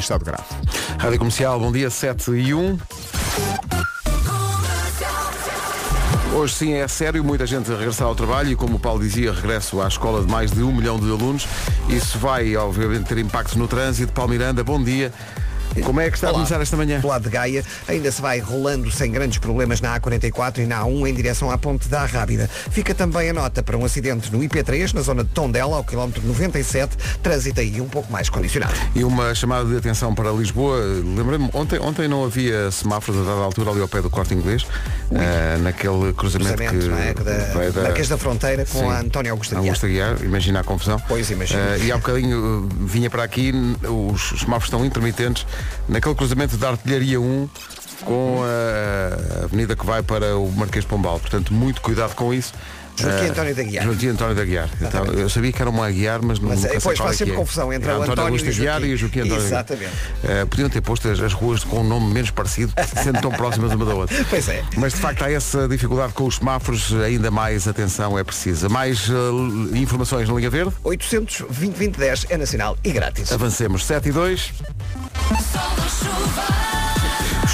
estado grave. Rádio Comercial, bom dia, 7 e 1. Hoje sim é sério, muita gente a regressar ao trabalho e como o Paulo dizia, regresso à escola de mais de um milhão de alunos. Isso vai, obviamente, ter impactos no trânsito. Paulo Miranda, bom dia. Como é que está Olá. a começar esta manhã? Do lado de Gaia ainda se vai rolando sem grandes problemas na A44 e na A1 em direção à ponte da Rábida. Fica também a nota para um acidente no IP3, na zona de Tondela, ao quilómetro 97, trânsito aí um pouco mais condicionado. E uma chamada de atenção para Lisboa. Lembrei-me, ontem, ontem não havia semáforos a dada altura ali ao pé do corte inglês, eh, naquele cruzamento, Cruzamento, que é? Da- vai da- Marquês da Fronteira com Sim. a António Augusto Aguiar. Augusto imagina a confusão. Pois, imagino. Eh, e há bocadinho eh, vinha para aqui, os semáforos estão intermitentes, naquele cruzamento da Artilharia 1 com a avenida que vai para o Marquês Pombal. Portanto, muito cuidado com isso. Joaquim Eh, António de Aguiar. Joaquim António de Aguiar. Então, eu sabia que era uma Aguiar, mas, Mas, nunca eh, sei pois, faz é sempre é. confusão entre É o António Augusto e o Aguiar Joaquim. e o Joaquim António. Exatamente. Eh, podiam ter posto as, as ruas com um nome menos parecido, sendo tão próximas uma da outra. Pois é. Mas de facto há essa dificuldade com os semáforos, ainda mais atenção é precisa. Mais eh, informações na linha verde? 800 2010 é nacional e grátis. Avancemos 7 e 2.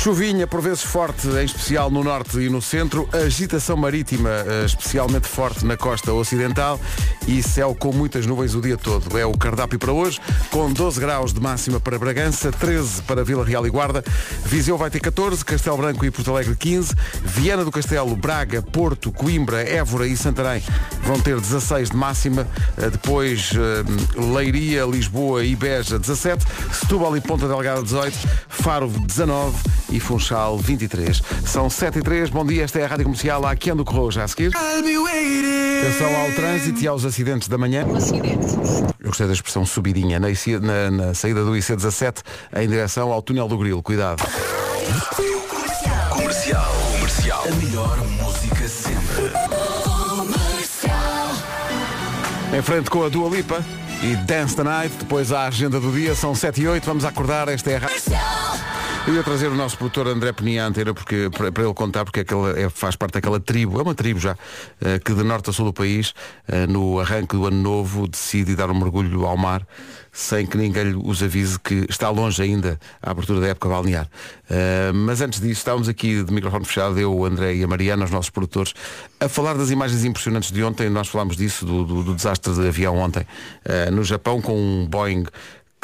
Chuvinha, por vezes forte, em especial no norte e no centro. Agitação marítima, eh, especialmente forte na costa ocidental. E céu com muitas nuvens o dia todo. É o cardápio para hoje, com 12 graus de máxima para Bragança, 13 para Vila Real e Guarda. Viseu vai ter 14, Castelo Branco e Porto Alegre 15. Viana do Castelo, Braga, Porto, Coimbra, Évora e Santarém vão ter 16 de máxima. Eh, Depois eh, Leiria, Lisboa e Beja 17. Setúbal e Ponta Delgada 18. Faro 19 e Funchal 23. São 7 e 3. Bom dia, esta é a Rádio Comercial. Há aqui ando correu já a seguir. Atenção ao trânsito e aos acidentes da manhã. Eu gostei da expressão subidinha na, na- na saída do IC17 em direção ao túnel do Grilo. Cuidado. Comercial. Comercial. A melhor música sempre. Em frente com a Dua Lipa e Dance the Night. Depois a agenda do dia. São 7 e 8. Vamos acordar. Esta é a Rádio. Eu ia trazer o nosso produtor André Peninha à antena porque, para, ele contar porque aquele, é, faz parte daquela tribo, é uma tribo já, eh, que de norte a sul do país, eh, no arranque do ano novo, decide dar um mergulho ao mar sem que ninguém os avise que está longe ainda a abertura da época balnear. Eh, mas antes disso, estávamos aqui de microfone fechado, eu, o André e a Mariana, os nossos produtores, a falar das imagens impressionantes de ontem. Nós falámos disso, do, do- do desastre de avião ontem, no Japão, com um Boeing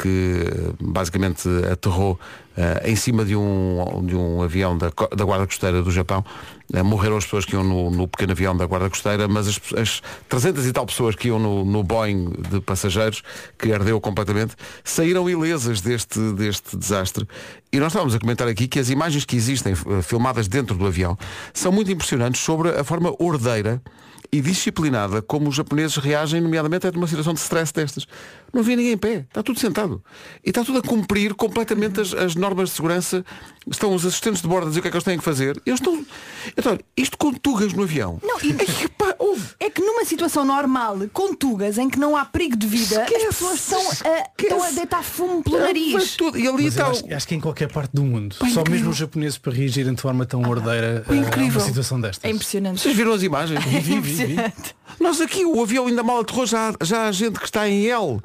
que basicamente aterrou eh, em cima de um, de um avião da, da Guarda Costeira do Japão. Eh, morreram as pessoas que iam no, no pequeno avião da Guarda Costeira, mas as, as 300 e tal pessoas que iam no, no Boeing de passageiros, que ardeu completamente, saíram ilesas deste, deste desastre. E nós estávamos a comentar aqui que as imagens que existem eh, filmadas dentro do avião são muito impressionantes sobre a forma ordeira e disciplinada como os japoneses reagem, nomeadamente, a uma situação de stress destas. Não havia ninguém em pé, está tudo sentado. E está tudo a cumprir completamente as, as normas de segurança. Estão os assistentes de bordo a dizer o que é que eles têm que fazer. Eles estão. Então, isto com tugas no avião. Não, e- Ai, pá, ouve. É que numa situação normal, com tugas, em que não há perigo de vida, Esquece, as pessoas estão a, estão a deitar fumo pelo Vai nariz. tudo. E ali está. acho, acho que em qualquer parte do mundo, Pá, só incrível. mesmo os japoneses para reagirem de forma tão ordeira a incrível. uma situação destas. É impressionante. Vocês viram as imagens? Vi, vi, vi. Nós aqui, o avião ainda mal aterrou, já, já há gente que está em L.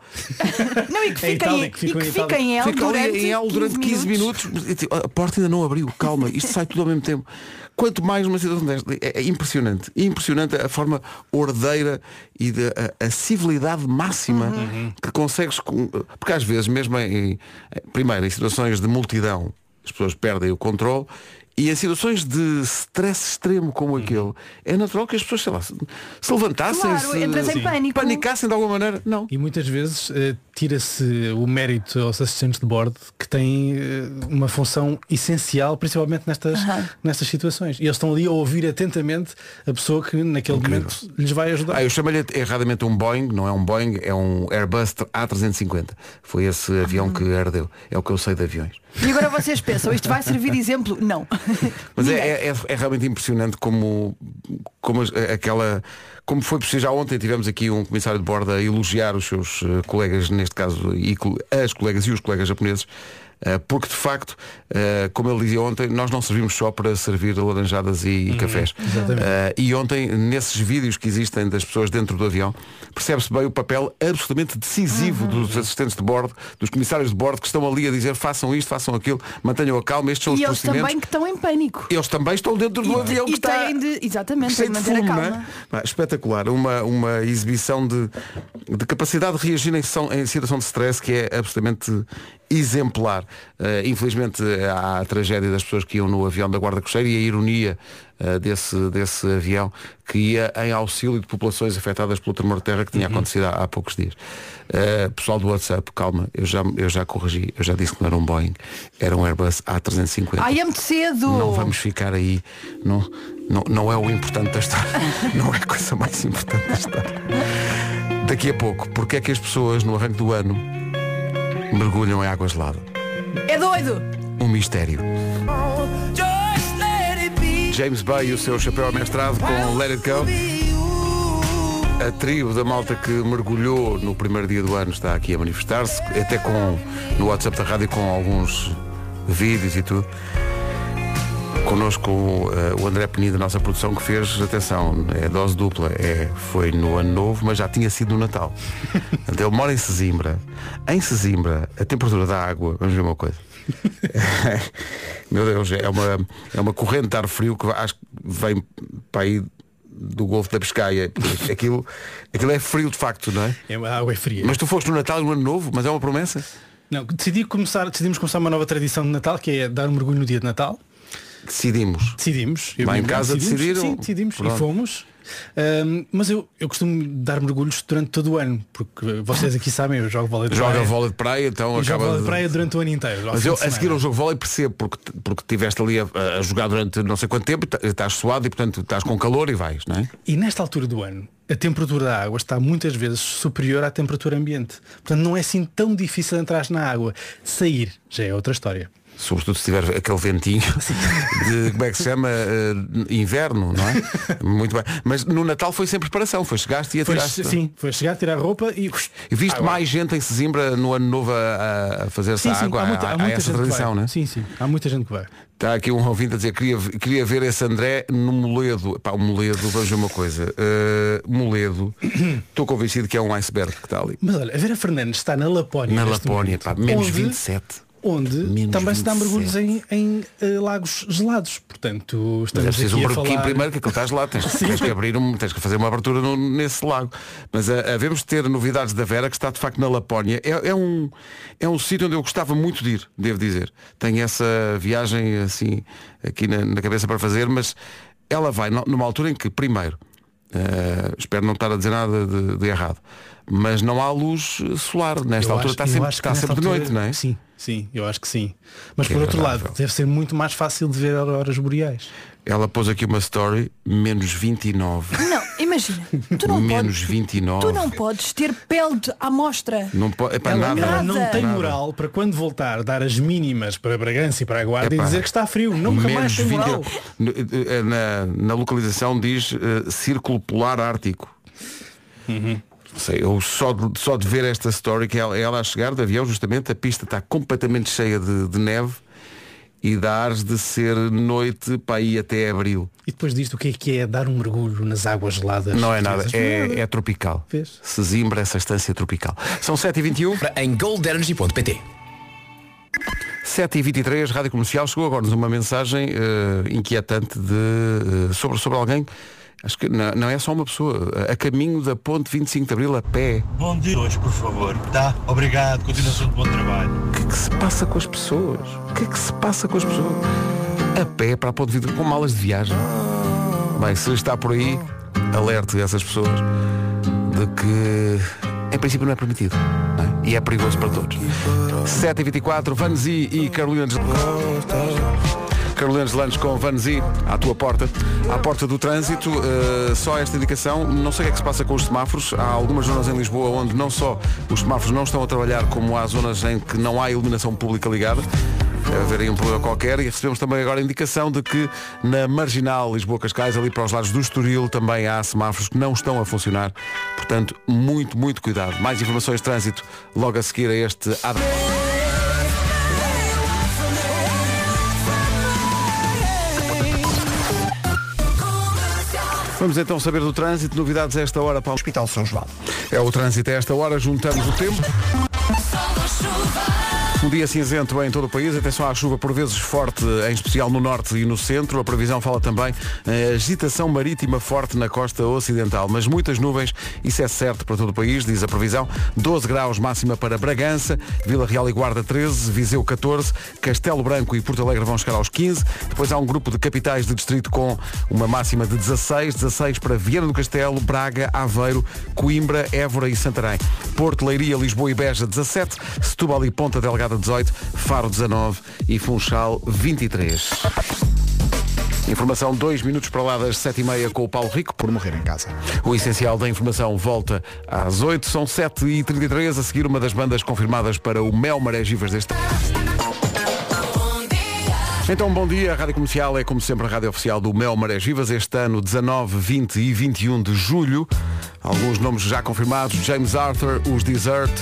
Não, e que Em fica, Itália, em, que e ficam que em fica em L Fica ali durante, em L durante 15 minutos. E, tipo, A porta ainda não abriu, calma, isto sai tudo ao mesmo tempo. Quanto mais uma situação desta, é, é impressionante. Impressionante a forma ordeira e de, a, a civilidade máxima Uhum. que consegues. com- Porque às vezes, mesmo em, em- primeiro, em situações de multidão, as pessoas perdem o controle. E em situações de stress extremo como Uhum. aquele, é natural que as pessoas, sei lá, se, se levantassem, Claro, se, em pânico. panicassem de alguma maneira. Não. E muitas vezes eh, tira-se o mérito aos assistentes de bordo que têm eh, uma função essencial, principalmente nestas, nestas situações. E eles estão ali a ouvir atentamente a pessoa que naquele Incrível. momento lhes vai ajudar. Ah, eu chamei-lhe erradamente um Boeing, não é um Boeing, é um Airbus A350. Foi esse avião que ardeu. É o que eu sei de aviões. E agora vocês pensam, isto vai servir de exemplo? Não. Mas é, é, é- realmente impressionante como, como aquela. Como foi preciso, já ontem tivemos aqui um comissário de bordo a elogiar os seus eh, colegas, neste caso, e as colegas e os colegas japoneses, porque de facto, uh, como ele dizia ontem, nós não servimos só para servir laranjadas e, e cafés. Uh, e ontem, nesses vídeos que existem das pessoas dentro do avião, percebe-se bem o papel absolutamente decisivo dos assistentes de bordo, dos comissários de bordo que estão ali a dizer façam isto, façam aquilo, mantenham a calma, estes são os E eles também que estão em pânico. Eles também estão dentro do E- avião que e está têm de- exatamente, têm de manter a fumo, calma. é? Espetacular, uma, uma exibição de, de capacidade de reagir em, em situação de stress que é absolutamente exemplar. Eh, infelizmente há a tragédia das pessoas que iam no avião da Guarda Costeira e a ironia eh, desse, desse avião que ia em auxílio de populações afetadas pelo tremor de terra que tinha acontecido há, há poucos dias. Eh, pessoal do WhatsApp, calma, eu já, eu já corrigi, eu já disse que não era um Boeing, era um Airbus A350 Ai, é muito cedo. não vamos ficar aí. Não, não, não é o importante da história. Não é a coisa mais importante da história. Daqui a pouco, porque é que as pessoas no arranque do ano mergulham em água gelada? É doido. Um mistério. James Bay e o seu chapéu amestrado com Let It Go. A tribo da malta que mergulhou no primeiro dia do ano está aqui a manifestar-se, até com no WhatsApp da rádio com alguns vídeos e tudo. Connosco eh, o André Penin da nossa produção que fez, atenção, é dose dupla, é, foi no ano novo, mas já tinha sido no Natal. Ele mora em Sesimbra. Em Sesimbra, a temperatura da água, vamos ver uma coisa. Meu Deus, é uma, é uma corrente de ar frio que acho que vem para aí do Golfo da Biscaia. Aquilo, aquilo é frio de facto, não é? É, a água é fria. Mas tu foste no Natal e no Ano Novo, mas é uma promessa? Não, decidi começar, decidimos começar uma nova tradição de Natal, que é dar um mergulho no dia de Natal. Decidimos. Decidimos. eu Lá em casa decidimos, decidiram? Sim, decidimos Pronto. e fomos. Ahm, mas eu, eu costumo dar mergulhos durante todo o ano, porque vocês aqui sabem, eu jogo vôlei de Joga praia. vôlei de praia, então E jogo acaba vôlei de... praia durante o ano inteiro. Mas eu a seguir ao jogo de vôlei percebo, porque, porque tiveste ali a, a jogar durante não sei quanto tempo, ta- estás suado e portanto estás com calor e vais, não é? E nesta altura do ano, a temperatura da água está muitas vezes superior à temperatura ambiente. Portanto, não é assim tão difícil entrar na água. Sair já é outra história. Sobretudo se tiver aquele ventinho de como é que se chama? Eh, inverno, não é? Muito bem. Mas no Natal foi sem preparação, foi chegaste e Foi, atiraste. sim, foi chegar, tirar a roupa e. E viste Água. mais gente em Sesimbra no ano novo a, a fazer essa Sim, sim, água, há muita, há, há muita essa tradição, vai. né? Sim, sim, há muita gente que vai. Está aqui um ouvinte a dizer queria, queria ver esse André no Moledo. Pá, o Moledo, vamos ver uma coisa. Eh, Moledo, estou convencido que é um iceberg que está ali. Mas olha, a Vera Fernandes está na Lapónia. Na Lapónia, pá, menos onde- 27. Onde Menos também se dá 27. mergulhos em, em, eh, lagos gelados. Portanto, Mas é estamos preciso um barquinho falar... primeiro que aquilo estás lá, tens, tens que abrir um, tens que fazer uma abertura no- nesse lago. Mas a, havemos de ter novidades da Vera que está de facto na Lapónia. É, é um, é um sítio onde eu gostava muito de ir, devo dizer. Tenho essa viagem assim aqui na, na cabeça para fazer, mas ela vai numa altura em que, primeiro, eh, espero não estar a dizer nada de, de errado, mas não há luz solar. Nesta Eu altura acho- está sempre, está sempre de noite, não é? Sim, sim, eu acho que sim. Mas Que por outro agradável. lado, deve ser muito mais fácil de ver auroras boreais. Ela pôs aqui uma story, menos 29. Não, imagina. Tu não menos podes, 29. tu não podes ter pele de- à mostra. Não pode, é para Ela, nada. ela não Nada. tem Nada. moral para quando voltar dar as mínimas para Bragança e para a Guarda Epá. e dizer que está frio. Nunca mais tem moral. No- eh, Na, na localização diz eh, Círculo Polar Ártico. Uhum. Não Sei, eu só de, só de ver esta story que ela, ela a chegar de avião, justamente, a pista está completamente cheia de, de neve e dá ares de ser noite para ir até abril. E depois disto, o que é que é dar um mergulho nas águas geladas? Não é nada, é, é tropical. Vês? Sesimbra, essa estância tropical. São 7h21. Em goldenergy.pt 7h23, Rádio Comercial, chegou agora-nos uma mensagem eh, inquietante de, eh, sobre, sobre alguém, acho que não, não é só uma pessoa, a caminho da ponte 25 de Abril a pé. Bom dia hoje, por favor. Tá? Obrigado. Continuação de bom trabalho. O que é que se passa com as pessoas? O que é que se passa com as pessoas? A pé para a ponte 25 com malas de viagem. Bem, se está por aí, alerte essas pessoas de que em princípio não é permitido. não é? E é perigoso para todos. 7h24, Vanzi e Carolina de Carolina de Landes com Vanzi à tua porta, à porta do trânsito, eh, só esta indicação, não sei o que é que se passa com os semáforos, há algumas zonas em Lisboa onde não só os semáforos não estão a trabalhar, como há zonas em que não há iluminação pública ligada, deve haver aí um problema qualquer, e recebemos também agora a indicação de que na Marginal Lisboa-Cascais, ali para os lados do Estoril, também há semáforos que não estão a funcionar, portanto, muito, muito cuidado. Mais informações de trânsito logo a seguir a este... Vamos então saber do trânsito, novidades a esta hora, Paulo. Hospital São João. É o trânsito a esta hora, juntamos o tempo. Um dia cinzento em todo o país, atenção à chuva por vezes forte, em especial no norte e no centro. A previsão fala também em agitação marítima forte na costa ocidental, mas muitas nuvens, isso é certo para todo o país, diz a previsão. 12 graus máxima para Bragança, Vila Real e Guarda 13, Viseu 14, Castelo Branco e Porto Alegre vão chegar aos 15. Depois há um grupo de capitais de distrito com uma máxima de 16, 16 para Viana do Castelo, Braga, Aveiro, Coimbra, Évora e Santarém. Porto, Leiria, Lisboa e Beja 17, Setúbal e Ponta Delgada 18, Faro 19 e Funchal 23. Informação 2 minutos para lá das 7h30 com o Paulo Rico. Por morrer em casa. O essencial da informação volta às 8, são 7h33, a seguir uma das bandas confirmadas para o Mel Marés Vivas deste então, bom dia. A Rádio Comercial é, como sempre, a rádio oficial do Mel Marés Vivas. Este ano, 19, 20 e 21 de julho. Alguns nomes já confirmados. James Arthur, os Desert,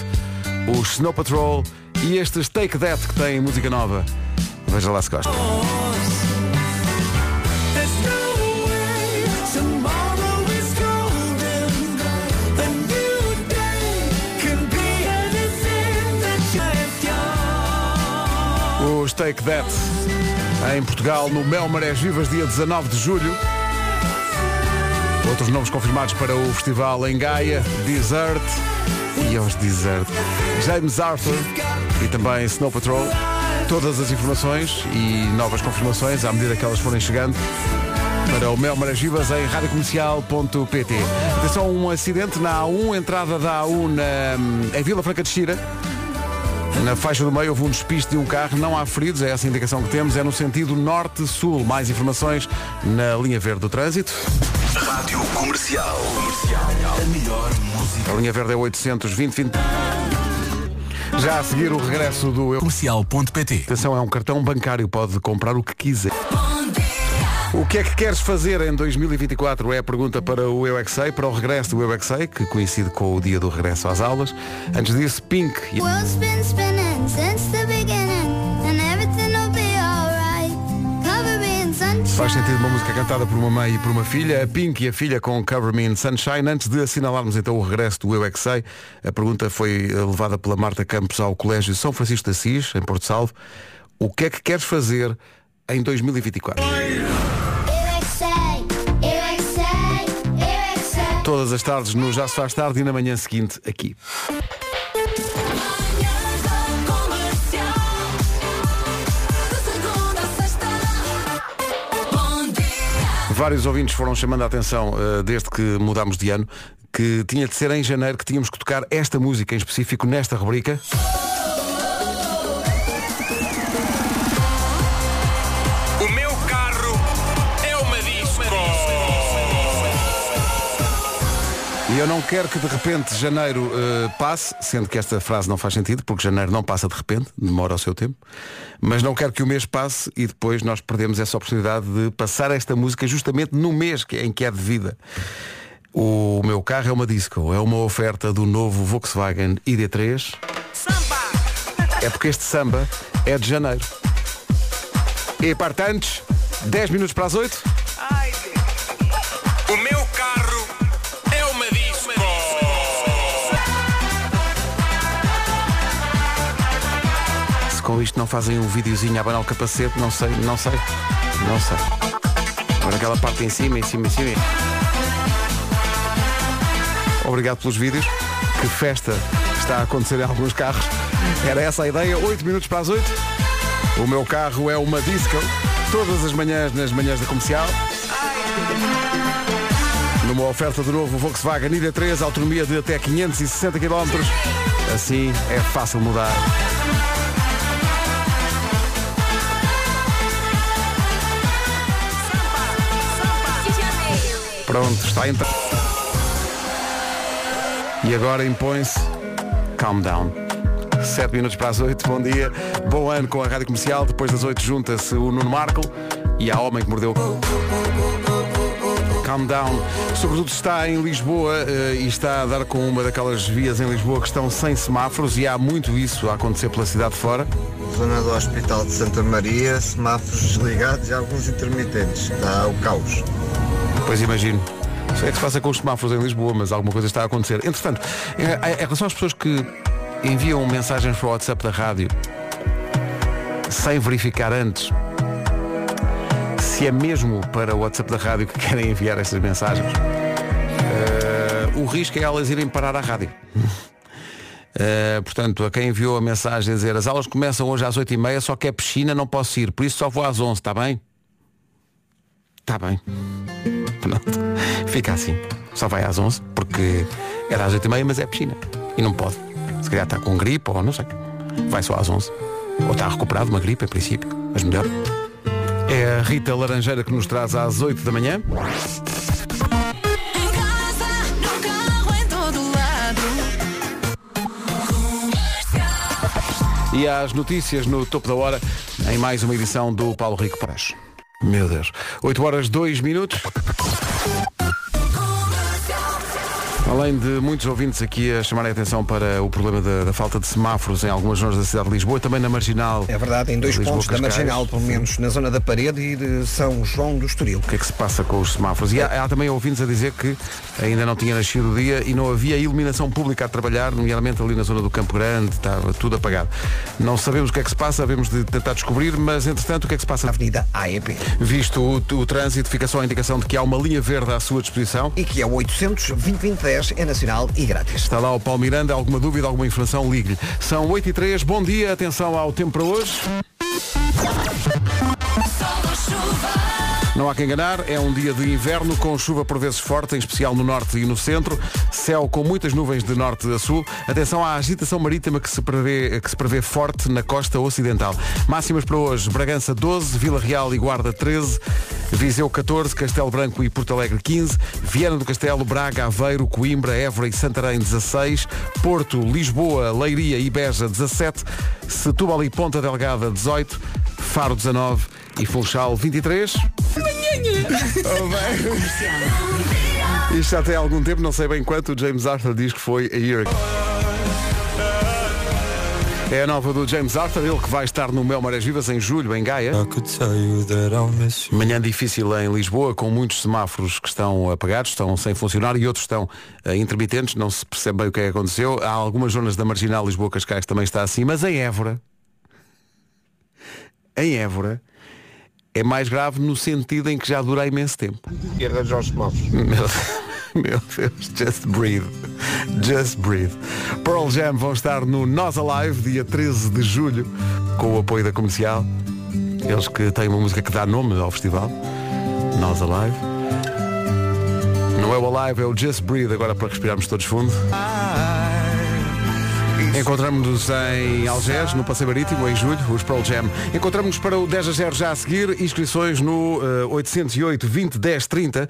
os Snow Patrol e estes Take That que têm música nova. Veja lá se gosta. Os Take That em Portugal no Mel Marés Vivas, dia 19 de julho. Outros nomes confirmados para o festival em Gaia, Desert e os Desert. James Arthur e também Snow Patrol. Todas as informações e novas confirmações à medida que elas forem chegando para o Mel Maragivas em radiocomercial.pt. Atenção, um acidente na A1, entrada da A1 na, em Vila Franca de Xira. Na faixa do meio houve um despiste de um carro, não há feridos, é essa a indicação que temos, é no sentido norte-sul. Mais informações na linha verde do trânsito. Rádio Comercial. A linha verde é 820 20. Já a seguir o regresso do eu. Comercial.pt Atenção, é um cartão bancário, pode comprar o que quiser. O que é que queres fazer em 2024? É a pergunta para o Eu é Sei, para o regresso do Eu é Sei, que coincide com o dia do regresso às aulas. Antes disso, Pink. Faz sentido uma música cantada por uma mãe e por uma filha. A Pink e a filha com Cover Me in Sunshine. Antes de assinalarmos então o regresso do Eu é Sei, a pergunta foi eh, levada pela Marta Campos ao Colégio São Francisco de Assis, em Porto Salvo. O que é que queres fazer em 2024? Eu é que sei, eu é que sei, eu é que sei. Todas as tardes no Já se faz tarde e na manhã seguinte aqui. Vários ouvintes foram chamando a atenção eh, desde que mudámos de ano que tinha de ser em janeiro que tínhamos que tocar esta música em específico nesta rubrica. E eu não quero que de repente janeiro eh, passe, sendo que esta frase não faz sentido, porque janeiro não passa de repente, demora o seu tempo, mas não quero que o mês passe e depois nós perdemos essa oportunidade de passar esta música justamente no mês que- em que é devida. O meu carro é uma disco, é uma oferta do novo Volkswagen ID3. É porque este samba é de janeiro. E partantes, 10 minutos para as 8. O Isto não fazem um videozinho a abanar o capacete, não sei, não sei, não sei. Agora aquela parte em cima, em cima, em cima. Obrigado pelos vídeos. Que festa está a acontecer em alguns carros. Era essa a ideia, 8 minutos para as 8. O meu carro é uma disco. Todas as manhãs nas manhãs da comercial. Numa oferta do novo Volkswagen ID3, autonomia de até 560 km. Assim é fácil mudar. Pronto, está entrar. E agora impõe-se Calm Down. 7 minutos para as 8, bom dia. Bom ano com a Rádio Comercial. Depois das 8 junta-se o Nuno Marco e a Homem que Mordeu. Calm Down. Sobretudo está em Lisboa eh, e está a dar com uma daquelas vias em Lisboa que estão sem semáforos e há muito isso a acontecer pela cidade fora. Zona do Hospital de Santa Maria, semáforos desligados e alguns intermitentes. Está o caos. Pois imagino. Não sei o que se passa com os semáforos em Lisboa, mas alguma coisa está a acontecer. Entretanto, em, relação às pessoas que enviam mensagens para o WhatsApp da rádio sem verificar antes se é mesmo para o WhatsApp da rádio que querem enviar estas mensagens, eh, o risco é elas irem parar à rádio. Eh, portanto, a quem enviou a mensagem a dizer as aulas começam hoje às 8h30, só que é piscina, não posso ir, por isso só vou às 11, está bem? Está bem. Pronto. Fica assim. Só vai às 11, porque era às 8h30, mas é piscina. E não pode. Se calhar está com gripe ou não sei. Vai só às 11. Ou está recuperado uma gripe, em princípio, mas melhor. É a Rita Laranjeira que nos traz às 8 da manhã. E às notícias no topo da hora, em mais uma edição do Paulo Rico Paras. Meu Deus. 8 horas 2 minutos. Além de muitos ouvintes aqui a chamarem a atenção para o problema da, da falta de semáforos em algumas zonas da cidade de Lisboa, também na Marginal. É verdade, em dois pontos da. Marginal, pelo menos na zona da parede e de São João do Estoril. O que é que se passa com os semáforos? E há, há também ouvintes a dizer que ainda não tinha nascido o dia e não havia iluminação pública a trabalhar, nomeadamente ali na zona do Campo Grande, estava tudo apagado. Não sabemos o que é que se passa, havemos de tentar descobrir, mas entretanto o que é que se passa? Avenida AEP. Visto o, o trânsito, fica só a indicação de que há uma linha verde à sua disposição. E que é o 800 2010 é nacional e grátis. Está lá o Paulo Miranda, alguma dúvida, alguma informação, ligue-lhe. São 8 e 3 bom dia, atenção ao tempo para hoje. Não há que enganar, é um dia de inverno com chuva por vezes forte, em especial no norte e no centro. Céu com muitas nuvens de norte a sul. Atenção à agitação marítima que se prevê, que se prevê forte na costa ocidental. Máximas para hoje, Bragança 12, Vila Real e Guarda 13, Viseu 14, Castelo Branco e Porto Alegre 15, Viana do Castelo, Braga, Aveiro, Coimbra, Évora e Santarém 16, Porto, Lisboa, Leiria e Beja 17, Setúbal e Ponta Delgada 18, Faro 19 e Funchal 23. Oh. Isto já tem algum tempo, não sei bem quanto, o James Arthur diz que foi a year. É a nova do James Arthur, ele que vai estar no Mel Marés Vivas em julho, em Gaia. Manhã difícil em Lisboa, com muitos semáforos que estão apagados, estão sem funcionar e outros estão eh, intermitentes, não se percebe bem o que é que aconteceu. Há algumas zonas da Marginal Lisboa Cascais também está assim, mas em Évora, em Évora, é mais grave no sentido em que já dura imenso tempo. E arranjar os semáforos. Meu, meu Deus, just breathe. Just breathe. Pearl Jam vão estar no Nós Alive, dia 13 de julho, com o apoio da comercial. Eles que têm uma música que dá nome ao festival. Nós Alive. Não é o Alive, é o Just Breathe, agora para respirarmos todos fundo. Encontramos-nos em Algés, no Passeio Marítimo, em julho, os Pearl Jam. Encontramos-nos para o 10 a 0 já a seguir, inscrições no eh, 808 20 10 30.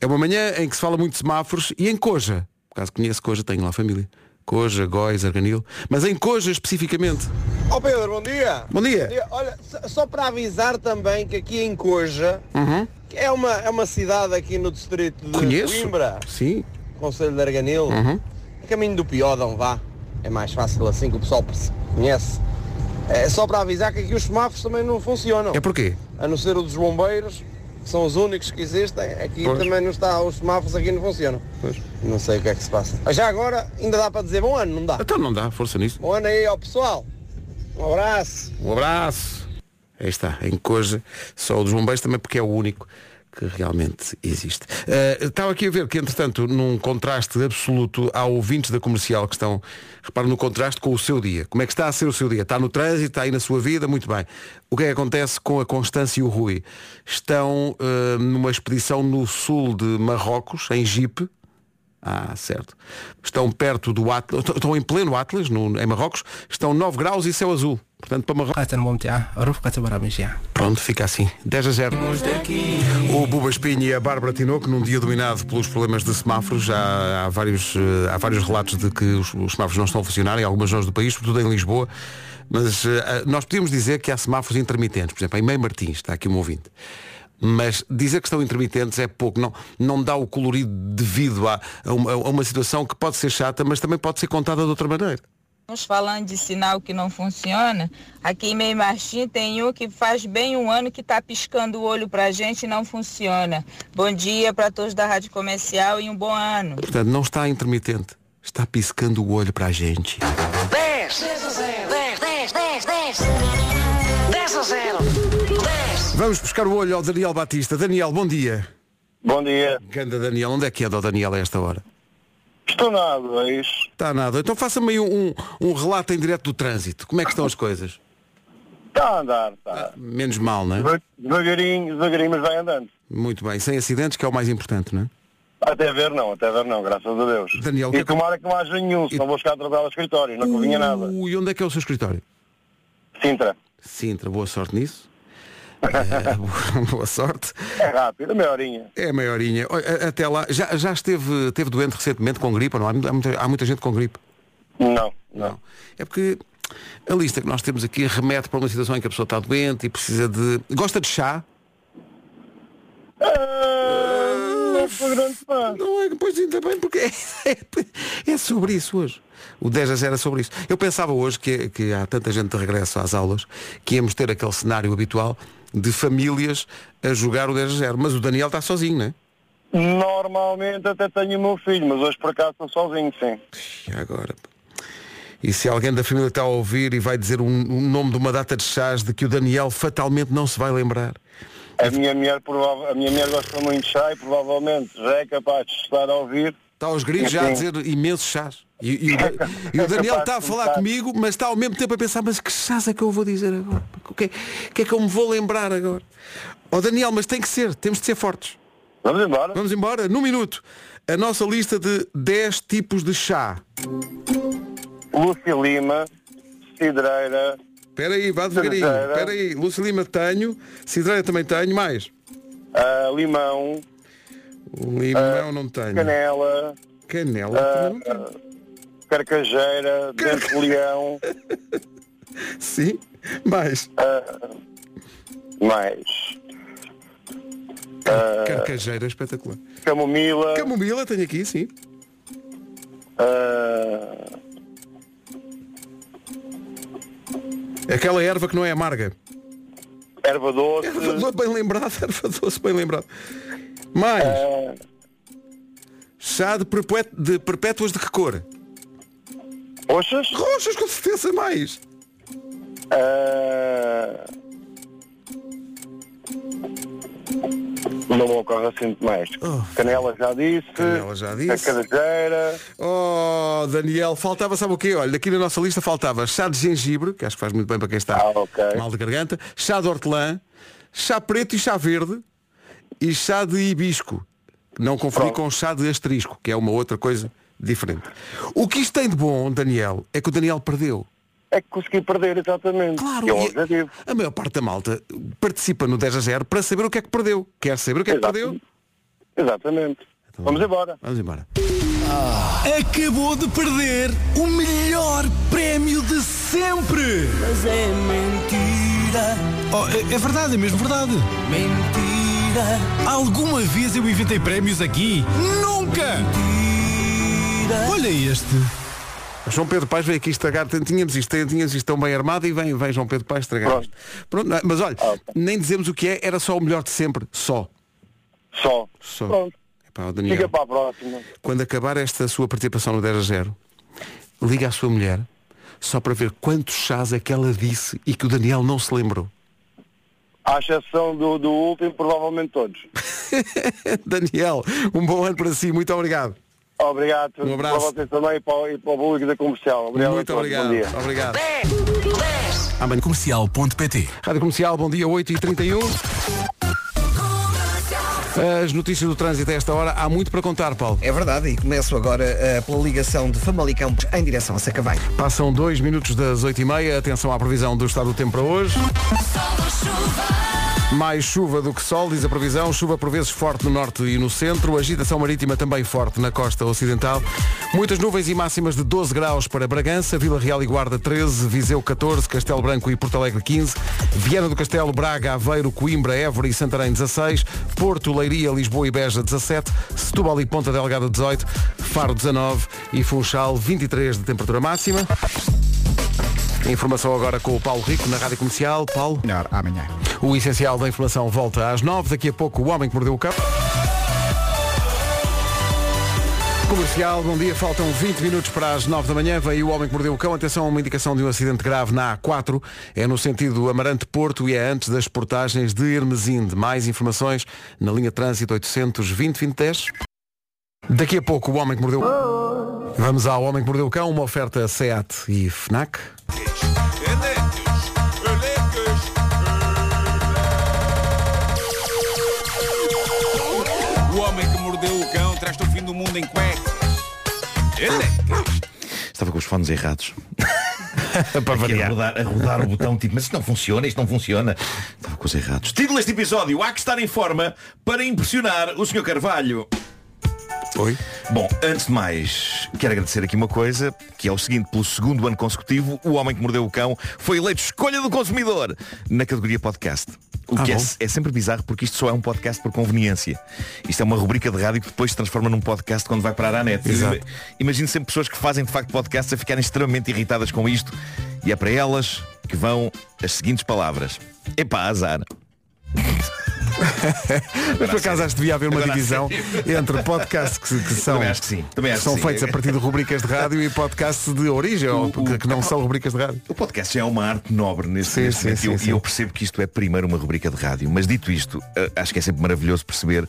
É uma manhã em que se fala muito de semáforos e em Coja. Por caso conheço Coja, tenho lá família. Coja, Góis, Arganil. Mas em Coja especificamente. Ó Pedro, bom dia. Bom dia. Olha, só- para avisar também que aqui em Coja, Uhum. que é uma, é uma cidade aqui no distrito de Conheço. Coimbra, Sim. Conselho de Arganil, Uhum. caminho do Piódão, vá. É mais fácil assim que o pessoal conhece. É só para avisar que aqui os semáforos também não funcionam. É porquê? A não ser o dos bombeiros, que são os únicos que existem, aqui Pois. também não está, os semáforos aqui não funcionam. Não sei o que é que se passa. Já agora ainda dá para dizer bom ano, não dá? Então não dá, força nisso. Bom ano aí ao pessoal. Um abraço. Um abraço. Aí está, em Coja, só o dos bombeiros também porque é o único que realmente existe. Eh, estava aqui a ver que, entretanto, num contraste absoluto, há ouvintes da comercial que estão, repara no contraste com o seu dia. Como é que está a ser o seu dia? Está no trânsito, está aí na sua vida, muito bem. O que é que acontece com a Constância e o Rui? Estão eh, numa expedição no sul de Marrocos, em Jipe, ah, certo. Estão perto do Atlas, estão em pleno Atlas, no, em Marrocos, estão 9 graus e céu azul. Portanto, para Marrocos. Pronto, fica assim. 10 a 0. O Buba Espinho e a Bárbara Tinoco, num dia dominado pelos problemas de semáforos, já há vários, eh, há vários relatos de que os, os semáforos não estão a funcionar em algumas zonas do país, sobretudo em Lisboa. Mas eh, nós podíamos dizer que há semáforos intermitentes. Por exemplo, em Meio Martins, está aqui um ouvinte. Mas dizer que estão intermitentes é pouco, não, não dá o colorido devido a, a uma, a uma situação que pode ser chata, mas também pode ser contada de outra maneira. Estamos falando de sinal que não funciona. Aqui em Meio Martim tem um que faz bem um ano que está piscando o olho pra gente e não funciona. Bom dia para todos da Rádio Comercial e um bom ano. Portanto, não está intermitente. Está piscando o olho para a gente. 10, 10 a 0, 10, Vamos buscar o olho ao Daniel Batista. Daniel, bom dia. Bom dia. Ganda Daniel, onde é que é do Daniel a esta hora? Estou nada, é isso. Está nada. Então faça-me aí um, um relato em direto do trânsito. Como é que estão as coisas? Está a andar, está. Menos mal, não é? Deva- Devagarinho, devagarinho, mas vai andando. Muito bem. Sem acidentes, que é o mais importante, não é? Até ver não, até ver não, graças a Deus. Daniel, o que é e que- tomara que não haja nenhum, senão vou ficar atrasado ao escritório, não convinha nada. Ui, onde é que é o seu escritório? Sintra. Sintra, boa sorte nisso. Eh, boa- sorte. É rápido, meia horinha. É meia horinha. Até lá, já, já esteve, esteve doente recentemente com gripe, não? Há muita, há muita- gente com gripe. Não, não. É porque a lista que nós temos aqui remete para uma situação em que a pessoa está doente e precisa de. Gosta de chá? não sou grande fã. Não é, pois ainda bem, porque é, é sobre isso hoje. O 10 a 0 é sobre isso. Eu pensava hoje que, que há tanta gente de regresso às aulas que íamos ter aquele cenário habitual de famílias a jogar o 10 a 0. Mas o Daniel está sozinho, não é? Normalmente até tenho o meu filho, mas hoje por acaso estou sozinho, sim. Agora? E se alguém da família está a ouvir e vai dizer um, um nome de uma data de chás de que o Daniel fatalmente não se vai lembrar? A minha mulher, prova- a minha mulher gosta muito de chá e provavelmente já é capaz de estar a ouvir. Está aos gritos já a dizer imensos chás. E, e o, e o Daniel está a falar comigo, mas está ao mesmo tempo a pensar, mas que chás é que eu vou dizer agora? O que, é- que é que eu me vou lembrar agora? Ó Daniel, mas tem que ser, temos de ser fortes. Vamos embora. Vamos embora, num minuto. A nossa lista de 10 tipos de chá. Lúcia Lima, Cidreira, Espera aí, vá devagarinho. Espera aí, Lúcia Lima tenho, Cidreira também tenho, mais. ah, Limão, Limão não tenho. Canela, Canela ah. Carcajeira, Dente de Leão, Sim, mais. ah, mais ah, Carcajeira espetacular. Camomila, Camomila tenho aqui, sim. ah, Aquela erva que não é amarga. erva doce, Erva doce, bem lembrado, erva doce, bem lembrado. Mais. ah, Chá de, perpét- de perpétuas de que cor? roxas, Roxas, com certeza, mais. ah, não me ocorre assim mais. Canela já disse, Oh. Canela já disse. Carcajeira, Oh, Daniel, faltava, sabe o quê? Olha, aqui na nossa lista faltava chá de gengibre, que acho que faz muito bem para quem está Ah, ok. mal de garganta, chá de hortelã, chá preto e chá verde e chá de hibisco. Não confundir com chá de asterisco, que é uma outra coisa diferente. O que isto tem de bom, Daniel, é que o Daniel perdeu. é que consegui perder exatamente. Claro, objetivo. a maior parte da malta participa no 10 a 0 para saber o que é que perdeu. Quer saber o que é que perdeu? Exatamente. Vamos embora. Vamos embora. Acabou de perder o melhor prémio de sempre. Mas é mentira. Oh, é, é verdade, é mesmo verdade. Mentira. Alguma vez eu inventei prémios aqui? Nunca. Mentira. Olha este. João Pedro Paes veio aqui estragar, tínhamos isto, tínhamos isto tão bem armado e vem, vem João Pedro Paes estragar Pronto. isto. Pronto, não, mas olha, nem dizemos o que é, era só o melhor de sempre, só. Só. Só. Pronto. Epá, Daniel, Fica para a próxima. quando acabar esta sua participação no 10 a 0, liga à sua mulher só para ver quantos chás é que ela disse e que o Daniel não se lembrou. À exceção do, do último, provavelmente todos. Daniel, um bom ano para si, muito obrigado. Obrigado. Um abraço. Para vocês também e para, o- e para o público da comercial. Obrigado a muito obrigado. Bom dia. Obrigado. 10, 10. Amanhã. Comercial.pt Rádio Comercial, bom dia, 8h31. As notícias do trânsito a esta hora, há muito para contar, Paulo. É verdade, e começo agora eh, pela ligação de Famalicão em direção a Sacavém. Passam dois minutos das 8h30, atenção à previsão do estado do tempo para hoje. Mais chuva do que sol, diz a previsão. Chuva por vezes forte no norte e no centro. Agitação marítima também forte na costa ocidental. Muitas nuvens e máximas de 12 graus para Bragança, Vila Real e Guarda 13, Viseu 14, Castelo Branco e Porto Alegre 15, Viana do Castelo, Braga, Aveiro, Coimbra, Évora e Santarém 16, Porto, Leiria, Lisboa e Beja 17, Setúbal e Ponta Delgada 18, Faro 19 e Funchal 23 de temperatura máxima. Informação agora com o Paulo Rico na Rádio Comercial. Paulo. Melhor amanhã. O essencial da informação volta às 9. Daqui a pouco o homem que mordeu o cão. Comercial, bom dia. Faltam 20 minutos para as 9 da manhã. Veio o homem que mordeu o cão. Atenção a uma indicação de um acidente grave na A4. É no sentido Amarante-Porto e é antes das portagens de Hermesinde. Mais informações na linha Trânsito 820 2010. Daqui a pouco o homem que mordeu. Vamos ao homem que mordeu o cão. Uma oferta SEAT e FNAC. O homem que mordeu o cão traz-te o fim do mundo em cuecas. Estava com os fones errados. Para variar. A rodar, a rodar o botão tipo, mas isto não funciona, isto não funciona. Estava com os errados. Título deste episódio, há que estar em forma para impressionar o Sr. Carvalho. Oi. Bom, antes de mais, quero agradecer aqui uma coisa, que é o seguinte, pelo segundo ano consecutivo, o Homem que Mordeu o Cão foi eleito Escolha do Consumidor na categoria podcast. O Ah, que é, é sempre bizarro porque isto só é um podcast por conveniência. Isto é uma rubrica de rádio que depois se transforma num podcast quando vai parar à net. Imagino sempre pessoas que fazem de facto podcasts a ficarem extremamente irritadas com isto e é para elas que vão as seguintes palavras. Epá, azar. Mas por acaso acho que devia haver uma divisão entre podcasts que, que são, Também acho que sim. Também acho que são sim. feitos a partir de rubricas de rádio e podcasts de origem, ou que, que não são rubricas de rádio. O podcast já é uma arte nobre nesse, Sim, neste sim, momento sim, e eu- eu percebo que isto é primeiro uma rubrica de rádio. Mas dito isto, eh, acho que é sempre maravilhoso perceber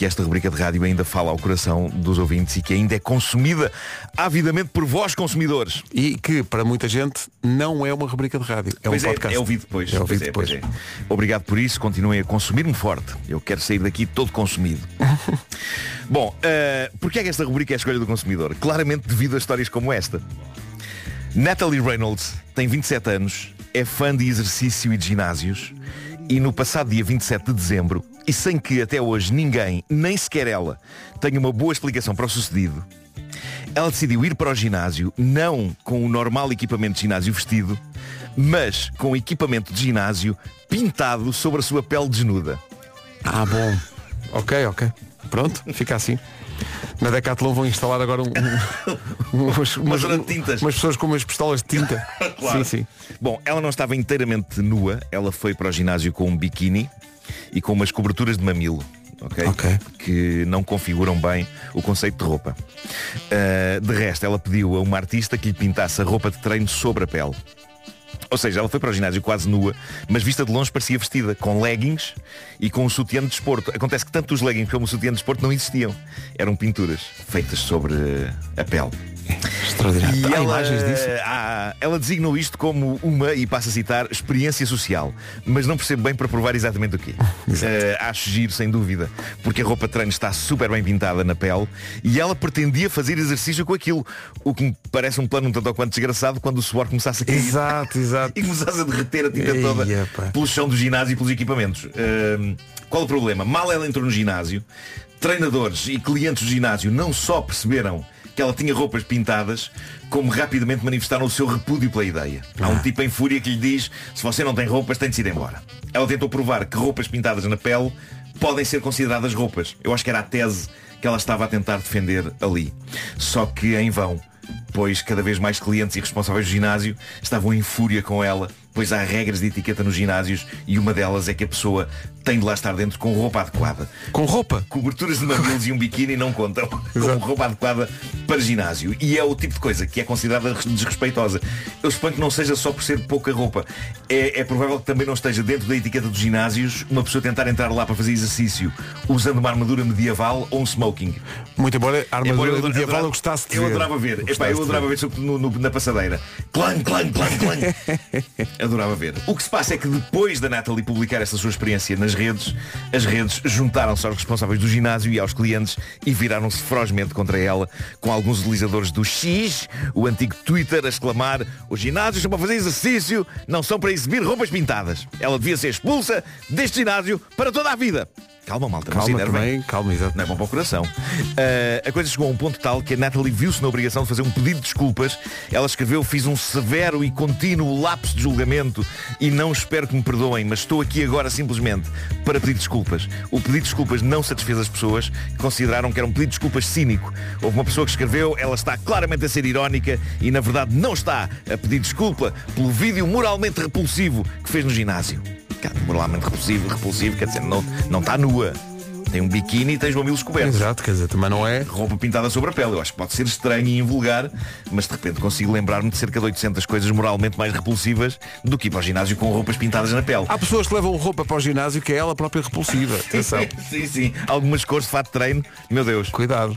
que esta rubrica de rádio ainda fala ao coração dos ouvintes e que ainda é consumida avidamente por vós consumidores. E que para muita gente não é uma rubrica de rádio, é pois um podcast. é, é ouvido depois. É ouvido Pois depois. pois é. Obrigado por isso, continuem a consumir-me forte. Eu quero sair daqui todo consumido. Bom, uh, porquê é que esta rubrica é a escolha do consumidor? Claramente devido a histórias como esta. Natalie Reynolds tem 27 anos, é fã de exercício e de ginásios e no passado dia 27 de dezembro, e sem que até hoje ninguém, nem sequer ela, tenha uma boa explicação para o sucedido, ela decidiu ir para o ginásio, não com o normal equipamento de ginásio vestido, mas com o equipamento de ginásio pintado sobre a sua pele desnuda. Ah, bom. Ok, ok. Pronto, fica assim. Na Decathlon vão instalar agora um, um, umas, Uma umas, pessoas com umas pistolas de tinta. Claro. Sim, sim. Bom, ela não estava inteiramente nua, ela foi para o ginásio com um biquíni e com umas coberturas de mamilo. ok? Que não configuram bem o conceito de roupa. Uh, de resto, ela pediu a uma artista que lhe pintasse a roupa de treino sobre a pele. Ou seja, ela foi para o ginásio quase nua, mas vista de longe parecia vestida, com leggings e com um sutiã de desporto. Acontece que tanto os leggings como o sutiã de desporto não existiam. Eram pinturas feitas sobre eh, a pele. Extraordinário. E Há ela, imagens disso? há- ela designou isto como uma, e passo a citar, experiência social. Mas não percebo bem para provar exatamente o quê. Eh, acho giro, sem dúvida. Porque a roupa de treino está super bem pintada na pele e ela pretendia fazer exercício com aquilo. O que me parece um plano um tanto ou quanto desgraçado quando o suor começasse a cair. Exato, exato. E começasse a derreter a tinta Ei, toda epá. pelo chão do ginásio e pelos equipamentos. Ahm, qual o problema? Mal ela entrou no ginásio, treinadores e clientes do ginásio não só perceberam que ela tinha roupas pintadas, como rapidamente manifestaram o seu repúdio pela ideia. Há um tipo em fúria que lhe diz, se você não tem roupas, tem de se ir embora. Ela tentou provar que roupas pintadas na pele podem ser consideradas roupas. Eu acho que era a tese que ela estava a tentar defender ali. Só que em vão pois cada vez mais clientes e responsáveis do ginásio estavam em fúria com ela, pois há regras de etiqueta nos ginásios e uma delas é que a pessoa tem de lá estar dentro com roupa adequada. Com roupa? Coberturas de mamilos e um biquíni não contam como roupa adequada para ginásio. E é o tipo de coisa que é considerada desrespeitosa. Eu suponho que não seja só por ser pouca roupa. É, é provável que também não esteja dentro da etiqueta dos ginásios uma pessoa tentar entrar lá para fazer exercício usando uma armadura medieval ou um smoking. Muito embora a armadura Embora eu medieval adorava- eu gostasse de eu ver. adorava ver. Eu Epá, eu adorava ver, sobretudo no- no- na passadeira. Clang, clang, clang, clang. Adorava ver. O que se passa é que depois da Natalie publicar essa sua experiência nas redes, as redes juntaram-se aos responsáveis do ginásio e aos clientes e viraram-se ferozmente contra ela, com alguns utilizadores do X, o antigo Twitter, a exclamar os ginásios são para fazer exercício, não são para exibir roupas pintadas. Ela devia ser expulsa deste ginásio para toda a vida. Calma, malta, Calma também, calma, exato. Não é bom para o coração. Ah, a coisa chegou a um ponto tal que a Natalie viu-se na obrigação de fazer um pedido de desculpas. Ela escreveu, fiz um severo e contínuo lapso de julgamento e não espero que me perdoem, mas estou aqui agora simplesmente para pedir desculpas. O pedido de desculpas não satisfez as pessoas que consideraram que era um pedido de desculpas cínico. Houve uma pessoa que escreveu, ela está claramente a ser irónica e na verdade não está a pedir desculpa pelo vídeo moralmente repulsivo que fez no ginásio. Cara, moralmente repulsivo, repulsivo, quer dizer, não, não está nua. Tem um biquíni e tens mamilos cobertos. Exato, quer dizer, também não é. Roupa pintada sobre a pele. Eu acho que pode ser estranho e invulgar, mas de repente consigo lembrar-me de cerca de 800 coisas moralmente mais repulsivas do que ir para o ginásio com roupas pintadas na pele. Há pessoas que levam roupa para o ginásio que é ela própria repulsiva. Atenção. sim, sim. Algumas cores de fato de treino. Meu Deus. Cuidado.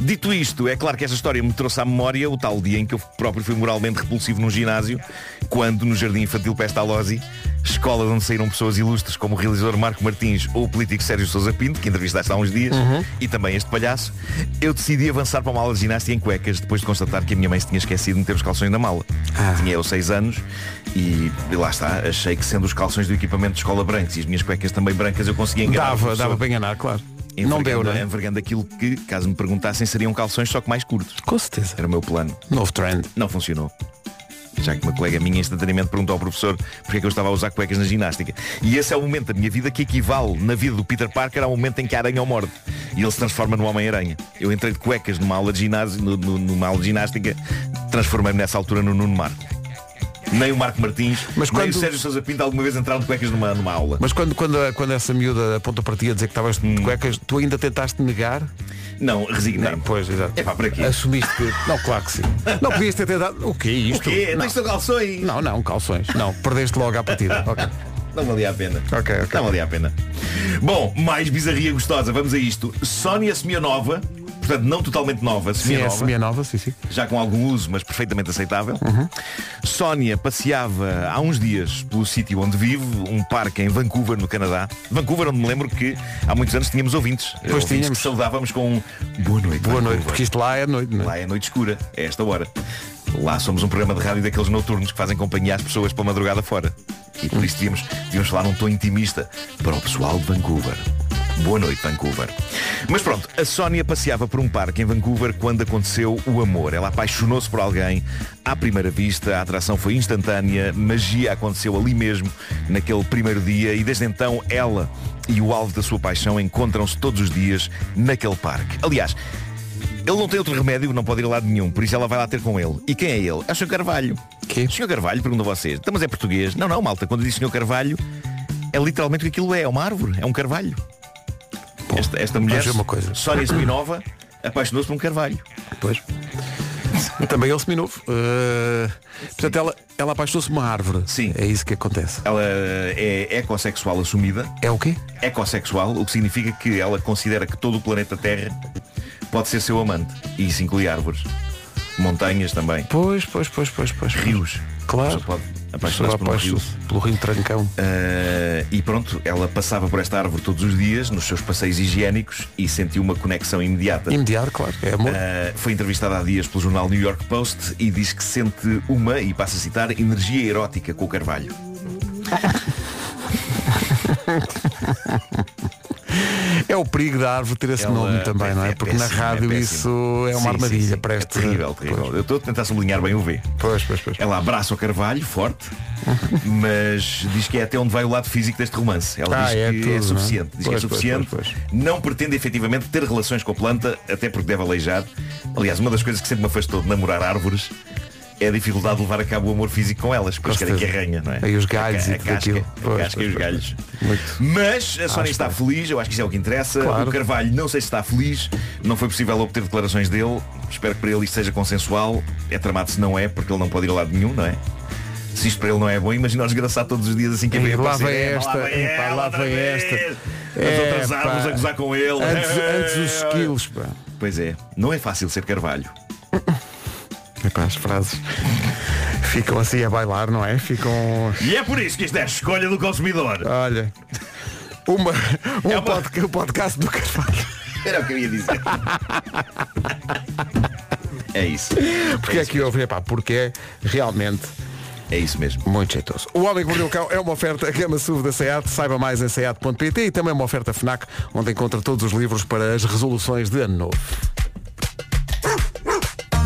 Dito isto, é claro que esta história me trouxe à memória o tal dia em que eu próprio fui moralmente repulsivo num ginásio, quando no Jardim Infantil Pestalozzi, escola de onde saíram pessoas ilustres como o realizador Marco Martins ou o político Sérgio Sousa Pinto, que entrevistaste há uns dias, Uhum. e também este palhaço, eu decidi avançar para uma aula de ginástica em cuecas depois de constatar que a minha mãe se tinha esquecido de meter os calções na mala. Ah. Tinha eu seis anos e, e lá está, achei que sendo os calções do equipamento de escola brancos e as minhas cuecas também brancas eu conseguia enganar Dava, dava para enganar, claro. Não deu, não é? Envergando aquilo que, caso me perguntassem, seriam calções só que mais curtos. Com certeza. Era o meu plano. Novo trend. Não funcionou. Já que uma colega minha instantaneamente perguntou ao professor porque é que eu estava a usar cuecas na ginástica. E esse é o momento da minha vida que equivale na vida do Peter Parker ao momento em que a aranha o morde. E ele se transforma no Homem-Aranha. Eu entrei de cuecas numa aula de ginásio, no- no- numa aula de ginástica, transformei-me nessa altura no Nuno Marco. Nem o Marco Martins, Mas nem quando- o Sérgio Sousa Pinto alguma vez entraram de cuecas numa, numa aula. Mas quando, quando, quando essa miúda aponta para ti a dizer que estavas Hum. de cuecas, tu ainda tentaste negar? Não, resignei. Não, pois, exato. É pá, para quê? Assumiste que. Não, claro que sim. Não podias ter tentado. O que é isto? O quê? Não. Isto são calções. Não, não, calções. Não, perdeste logo à partida. Ok. Não valia a pena. Ok, ok. Não valia a pena. Bom, mais bizarria gostosa. Vamos a isto. Sónia Semianova, portanto não totalmente nova, Sim, é semi-nova, sim, sim. já com algum uso, mas perfeitamente aceitável. Uhum. Sónia passeava há uns dias pelo sítio onde vive, um parque em Vancouver, no Canadá. Vancouver, onde me lembro que há muitos anos tínhamos ouvintes. Pois ouvintes tínhamos. que saudávamos com um boa noite. Boa noite, Vancouver." porque isto lá é noite, não é? Lá é noite escura, é esta hora. Lá somos um programa de rádio daqueles noturnos que fazem companhia às pessoas pela madrugada fora. E por isso devíamos, devíamos falar num tom intimista para o pessoal de Vancouver. Boa noite, Vancouver. Mas pronto, a Sónia passeava por um parque em Vancouver quando aconteceu o amor. Ela apaixonou-se por alguém à primeira vista, a atração foi instantânea, magia aconteceu ali mesmo, naquele primeiro dia, e desde então ela e o alvo da sua paixão encontram-se todos os dias naquele parque. Aliás, ele não tem outro remédio, não pode ir a lado nenhum, por isso ela vai lá ter com ele. E quem é ele? É o Sr. Carvalho. Que? Sr. Carvalho, pergunto a vocês. Então, mas é português? Não, não, malta. Quando diz Sr. Carvalho, é literalmente o que aquilo é. É uma árvore, é um carvalho. Esta, esta mulher, uma coisa. Sónia Spinova, apaixonou-se por um carvalho. Pois. Também ele seminovo. Uh, portanto, ela, ela apaixonou-se por uma árvore. Sim. É isso que acontece. Ela é ecossexual assumida. É o quê? Ecossexual, o que significa que ela considera que todo o planeta Terra pode ser seu amante. E isso inclui árvores. Montanhas também. Pois, pois, pois, pois, pois. Rios. Claro. Pode apaixonar-se por um rio. Pelo rio Trancão. Uh, e pronto, ela passava por esta árvore todos os dias, nos seus passeios higiênicos, e sentiu uma conexão imediata. Imediato, claro. É amor. Uh, foi entrevistada há dias pelo jornal New York Post e diz que sente uma, e passa a citar, energia erótica com o carvalho. É o perigo da árvore ter esse Ela- nome também, não é? é Porque na péssimo, rádio é isso péssimo. é uma Sim, armadilha. sim, sim. Preste... É terrível, terrível. Eu estou a tentar sublinhar bem o V. Pois, pois, pois. Ela abraça o carvalho, forte, mas diz que é até onde vai o lado físico deste romance. Ela Ah, diz é que tudo, é é? suficiente. Diz Pois, que é suficiente. pois, pois. Não pretende efetivamente ter relações com a planta, até porque deve aleijar. Aliás, uma das coisas que sempre me afastou de namorar árvores é a dificuldade de levar a cabo o amor físico com elas, pois Com querem que arranha, não é? Aí os galhos a, e a tudo casca, aquilo. a Pois, casca e pois, os pois, galhos. Muito. Mas a Sónia está feliz, eu acho que isso é o que interessa. Claro. O Carvalho não sei se está feliz, não foi possível obter declarações dele. Espero que para ele isto seja consensual. É tramado se não é, porque ele não pode ir a lado nenhum, não é? Se isto para ele não é bom, imagina o desgraçado todos os dias assim que E vem lá vem É, esta, lá vem ela lá vem esta. As outras Epá. árvores a gozar com ele. Antes, antes os skills, pá. Pois é, não é fácil ser Carvalho. Epá, as frases. Ficam assim a bailar, não é? Ficam. E é por isso que isto é a escolha do consumidor. Olha. Uma, um podca- podcast do Carvalho. Era o que eu ia dizer. é isso. Porque é que houve, epá, porque é realmente É isso mesmo. muito jeitoso. O Homem que Mordeu o Cão é uma oferta gama SUV da SEAT, saiba mais em seat.pt e também uma oferta FNAC, onde encontra todos os livros para as resoluções de ano novo.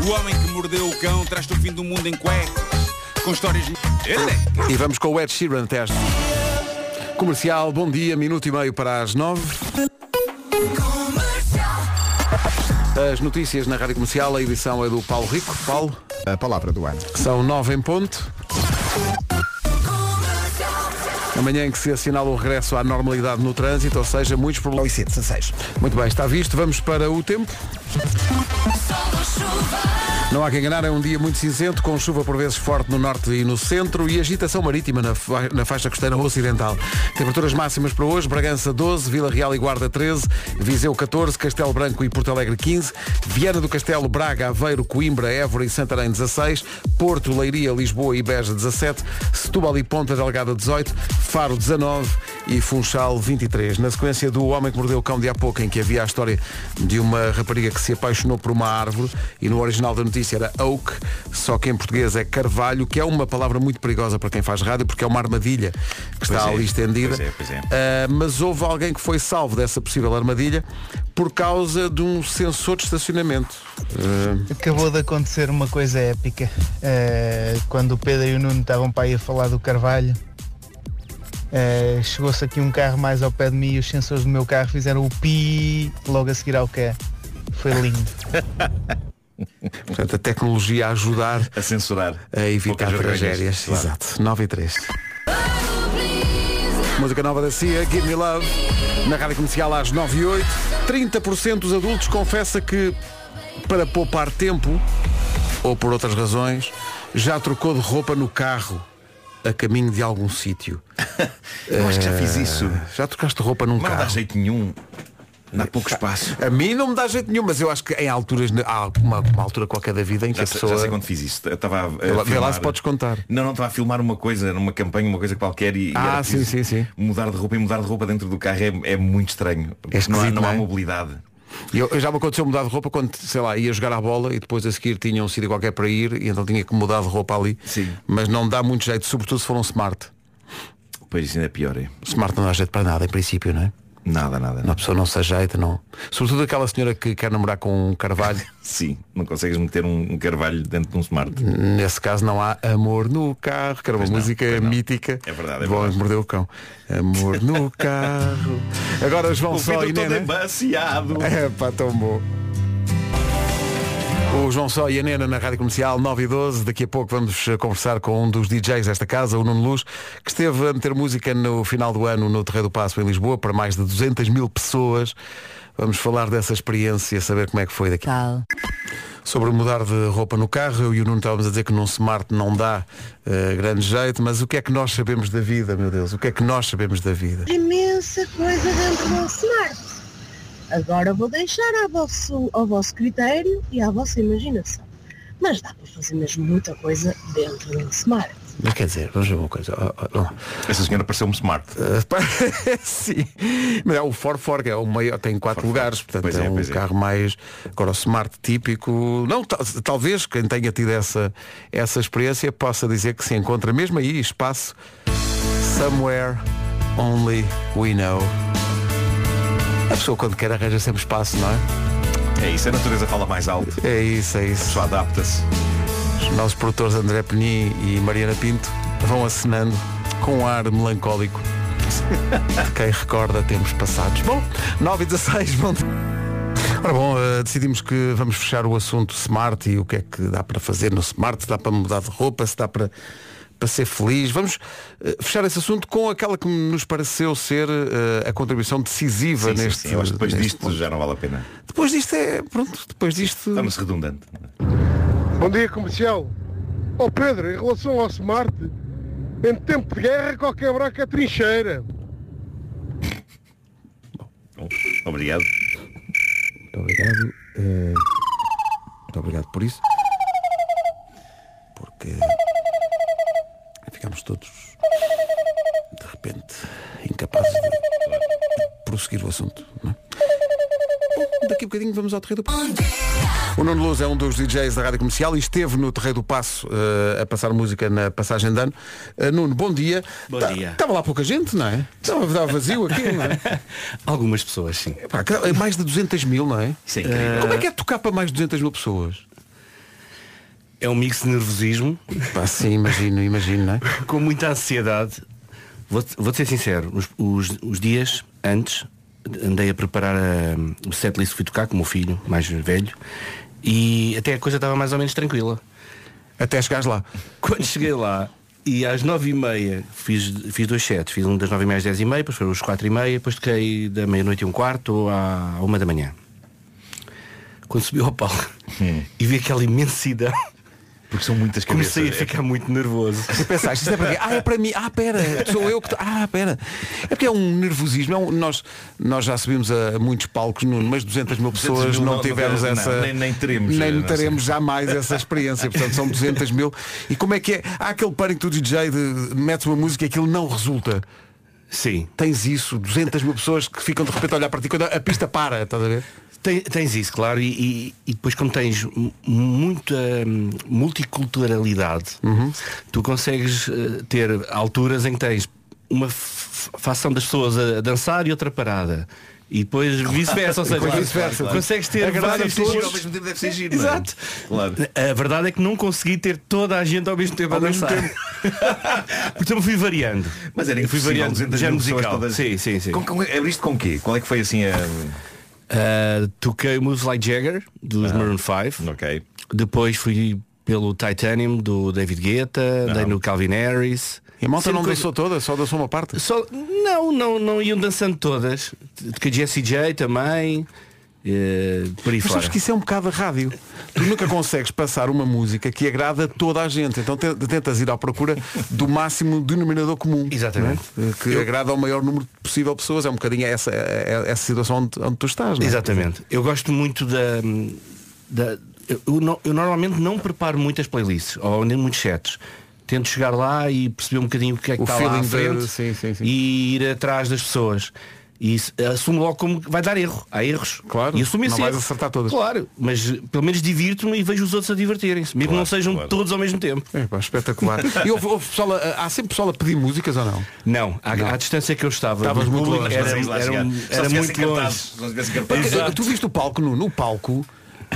O homem que mordeu o cão traz-te o fim do mundo em cuecas. Com histórias... Ele E vamos com o Ed Sheeran até às... Comercial, bom dia, minuto e meio para as nove. As notícias na Rádio Comercial, a edição é do Paulo Rico. Paulo. A palavra do ano. São nove em ponto. Amanhã em que se assinala o regresso à normalidade no trânsito, ou seja, muitos problemas. 16. Muito bem, está visto. Vamos para o tempo. Show Não há que enganar, é um dia muito cinzento, com chuva por vezes forte no norte e no centro e agitação marítima na, fa- na faixa costeira ocidental. Temperaturas máximas para hoje, Bragança 12, Vila Real e Guarda 13, Viseu 14, Castelo Branco e Porto Alegre 15, Viana do Castelo, Braga, Aveiro, Coimbra, Évora e Santarém 16, Porto, Leiria, Lisboa e Beja 17, Setúbal e Ponta Delgada 18, Faro 19 e Funchal 23. Na sequência do Homem que Mordeu o Cão de há pouco, em que havia a história de uma rapariga que se apaixonou por uma árvore e no original da notícia era oak, só que em português é carvalho, que é uma palavra muito perigosa para quem faz rádio, porque é uma armadilha que está Pois é, ali estendida. pois é, pois é. Ah, mas houve alguém que foi salvo dessa possível armadilha por causa de um sensor de estacionamento. Ah, Acabou de acontecer uma coisa épica. Eh, quando o Pedro e o Nuno estavam para aí a falar do Carvalho, eh, chegou-se aqui um carro mais ao pé de mim e os sensores do meu carro fizeram o pi logo a seguir ao que Foi lindo. Portanto, a tecnologia a ajudar a censurar a evitar tragédias. claro. Exato. 9 e 3. Música nova da CIA, Give Me Love, na rádio comercial às 9 e 8. 30% dos adultos confessa que, para poupar tempo, ou por outras razões, já trocou de roupa no carro a caminho de algum sítio. Eu acho que já fiz Eh, isso. Já trocaste roupa num Não carro? dá jeito nenhum. Dá pouco espaço. A mim não me dá jeito nenhum, mas eu acho que em alturas, há uma, uma altura qualquer da vida em que Já, a pessoa. já sei quando fiz isso. Eu estava a, Vê lá- se podes contar. Não, não, estava a filmar uma coisa, numa campanha, uma coisa qualquer e, e Ah, era sim, sim, sim. mudar de roupa e mudar de roupa dentro do carro é, é muito estranho. Porque não há, não há é? mobilidade. E eu, eu já me aconteceu mudar de roupa quando, sei lá, ia jogar a bola e depois a seguir tinha um sítio qualquer para ir e então tinha que mudar de roupa ali. Sim. Mas não dá muito jeito, sobretudo se for um smart. Pois isso ainda é pior. É? Smart não dá jeito para nada, em princípio, não é? Nada, nada. Uma pessoa não se ajeita, não. Sobretudo aquela senhora que quer namorar com um carvalho. Sim, não consegues meter um, carvalho dentro de um smart. Nesse caso não há amor no carro, que era uma Pois música não. mítica. É verdade, é Bom, verdade. mordeu o cão. Amor no carro. Agora João O Só e todo Nena. embaciado. É pá, tão bom. O João Só e a Nena na Rádio Comercial 9 e 12. Daqui a pouco vamos eh, conversar com um dos DJs desta casa, o Nuno Luz, que esteve a meter música no final do ano no Terreiro do Passo em Lisboa para mais de 200 mil pessoas. Vamos falar dessa experiência, saber como é que foi daqui. Sobre mudar de roupa no carro, eu e o Nuno estávamos a dizer que num smart não dá eh, grande jeito, mas o que é que nós sabemos da vida, meu Deus? O que é que nós sabemos da vida? imensa coisa dentro do smart. Agora vou deixar ao vosso, ao vosso critério e à vossa imaginação. Mas dá para fazer mesmo muita coisa dentro de um smart. Mas quer dizer, vamos ver uma coisa. ó, ó, ó. Essa senhora pareceu-me smart. Sim, mas é o Ford Ford, que é o maior, tem quatro lugares, portanto Pois é, é, um é. carro mais. Agora o Smart típico. Não, tal- talvez quem tenha tido essa, essa experiência possa dizer que se encontra mesmo aí espaço somewhere only we know. A pessoa quando quer arranja sempre espaço, não é? É isso, a natureza fala mais alto. É isso, é isso. Só adapta-se. Os nossos produtores André Penin e Mariana Pinto vão acenando com um ar melancólico. de Quem recorda tempos passados. Bom, 9 e 16, bom. Ora bom, eh, decidimos que vamos fechar o assunto Smart e o que é que dá para fazer no Smart, se dá para mudar de roupa, se dá para, para ser feliz. Vamos eh, fechar esse assunto com aquela que nos pareceu ser eh, a contribuição decisiva Sim, sim, neste sim. Eu acho que depois disto ponto. já não vale a pena. Depois disto é. Pronto, depois disto. Torna-se redundante. Bom dia comercial. Ó Pedro, em relação ao Smart, em tempo de guerra qualquer buraco é trincheira. Bom, obrigado. Muito obrigado. eh, muito obrigado por isso. Porque ficámos todos, de repente, incapazes de, de prosseguir o assunto. Não é? Daqui a bocadinho vamos ao Terreiro do Passo. O Nuno Luz é um dos DJs da Rádio Comercial e esteve no Terreiro do Passo eh, a passar música na passagem de ano. Eh, Nuno, bom dia. Bom Tá- dia. Estava lá pouca gente, não é? Estava vazio aqui, não é? Algumas pessoas, sim. Pá, é mais de 200 mil, não é? Isso é incrível. Como é que é tocar para mais de 200 mil pessoas? É um mix de nervosismo. Pá, sim, imagino, imagino, não é? Com muita ansiedade. Vou-te vou ser sincero, os, os- os dias antes andei a preparar a- o setlist que fui tocar com o meu filho, mais velho, e até a coisa estava mais ou menos tranquila. Até chegares lá. Quando cheguei lá e às nove e meia fiz, fiz dois sets, fiz um das nove e meia às dez e meia, depois foram os quatro e meia, depois toquei da meia-noite e um quarto à uma da manhã. Quando subi ao palco e vi aquela imensidão. Porque são muitas Comecei a cabeças. ficar muito nervoso. E pensaste, isto é para quê? Ah, é para mim. Ah, pera, sou eu que. Ah, pera. É porque é um nervosismo. É um- nós, nós já subimos a muitos palcos, Nuno, mas 200 mil 200 pessoas mil não, não- tivemos não- essa. nem- nem teremos, Nem não teremos jamais essa experiência. Portanto, são 200 mil. E como é que é? Há aquele pânico do DJ de metes uma música e aquilo não resulta. Sim. Tens isso, 200 mil pessoas que ficam de repente a olhar para ti quando a pista para, estás a ver? Tem- tens isso, claro, e, e- e depois como tens muita hum, multiculturalidade, tu consegues eh, ter alturas em que tens uma facção das pessoas a dançar e outra parada. E depois vice-versa, ou seja, Depois vice-versa. consegues ter Agradar vários a todos. tipos- Ao mesmo tempo deve ser giro, é? Exato. Claro. A verdade é que não consegui ter toda a gente ao mesmo tempo Ao a mesmo dançar. Portanto fui variando. Mas era fui variando 200 já mil pessoas musical. todas- Sim, sim, sim. Com, com, abriste com quê? Qual é que foi assim a. Uh, toquei Moves Like Jagger dos Maroon 5 Ok. depois fui pelo Titanium do David Guetta dei no Calvin Harris. E a malta não coisa- dançou toda, só dançou uma parte. Só, não, não, não iam dançando todas. Toquei Jessie J também eh, por aí Mas fora sabes que isso é um bocado a rádio. Tu nunca consegues passar uma música que agrada a toda a gente. Então te- tentas ir à procura do máximo denominador comum. Exatamente. não é? Que agrada ao maior número possível de pessoas. É um bocadinho essa, é- é essa situação onde, onde tu estás. não é? Exatamente. Eu gosto muito da. da eu, eu no- eu normalmente não preparo muitas playlists ou nem muitos sets. Tento chegar lá e perceber um bocadinho o que é que O está lá à feeling de- frente sim, sim, sim. e ir atrás das pessoas. E isso- assumo logo como vai dar erro. Há erros. Claro, E assumo esse não vais erro. acertar todas. Claro, mas eh, pelo menos divirto-me e vejo os outros a divertirem-se. Mesmo que não sejam todos ao mesmo tempo. É, pá, espetacular. E houve, houve pessoal a- há sempre pessoal a pedir músicas ou não? Não, à, à distância que eu estava, Estavas do muito público, longe. era, era, era muito longe. se tu viste o palco no, no palco.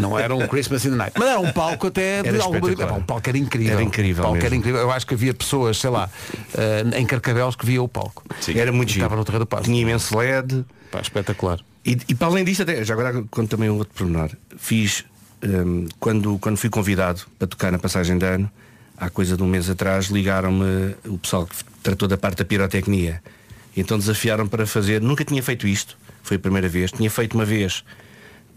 Não era um Christmas in the Night, mas era um palco até de Era alguma espetacular. Epá, O palco era incrível. Era incrível palco era incrível. Eu acho que havia pessoas, sei lá, eh, em Carcavelos que via o palco. Era muito. Estava no terreno do passo. Tinha imenso LED. Pá, espetacular. E, e para além disto, até, já agora conto também um outro pormenor. Fiz, hum, quando, quando fui convidado para tocar na passagem de ano, há coisa de um mês atrás, ligaram-me o pessoal que tratou da parte da pirotecnia. E então desafiaram para fazer, nunca tinha feito isto, foi a primeira vez, tinha feito uma vez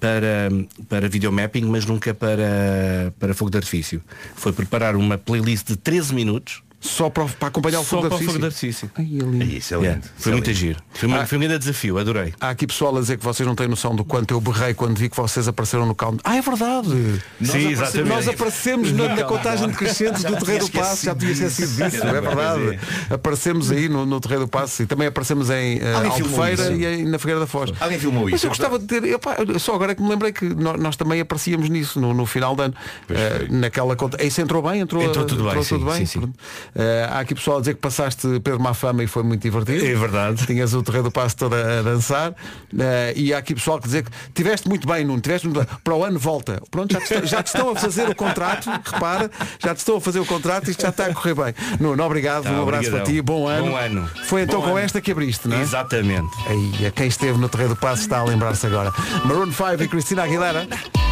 para, para videomapping, mas nunca para, para fogo de artifício. Foi preparar uma playlist de 13 minutos. Só para, para acompanhar o Só fogo de para o fogo de artifício. Ai, é. Isso é Yeah, lindo. Foi é muito lindo. giro. Foi, Ah. foi um grande desafio, adorei. Há aqui pessoal a dizer que vocês não têm noção do quanto eu berrei quando vi que vocês apareceram no count. Ah, é verdade! Sim, aparecemos- exatamente. Nós aparecemos na, na contagem decrescente Já do Terreiro do Passo, já tinha esquecido disso, é verdade. Aparecemos aí no, no Terreiro do Passo e também aparecemos em uh, Albufeira e em- na Figueira da Foz. Alguém filmou Mas isso? eu gostava de ter, epá, só agora é que me lembrei que nó- nós, também aparecíamos nisso no, no final de ano. Eh, naquela conta. Isso entrou bem? Entrou, Entrou tudo bem, entrou sim, tudo bem? sim, sim. Eh, há aqui pessoal a dizer que passaste Pedro Mafama e foi muito divertido. É verdade. Tinhas o terreno do passo todo a, a dançar. Eh, e há aqui pessoal que dizer que tiveste muito bem, Nuno, tiveste muito bem. Para o ano volta. Pronto, já te, estão- já te estão a fazer o contrato, repara, já te estão a fazer o contrato e isto já está a correr bem. Nuno, obrigado, Tá, um abraço obrigadão. para ti, bom ano. Bom ano. Foi então Bom com ano. esta que abriste, não é? Exatamente. Aí, a quem esteve no terreno do passo está a lembrar-se agora. Maroon 5 e Cristina Aguilera,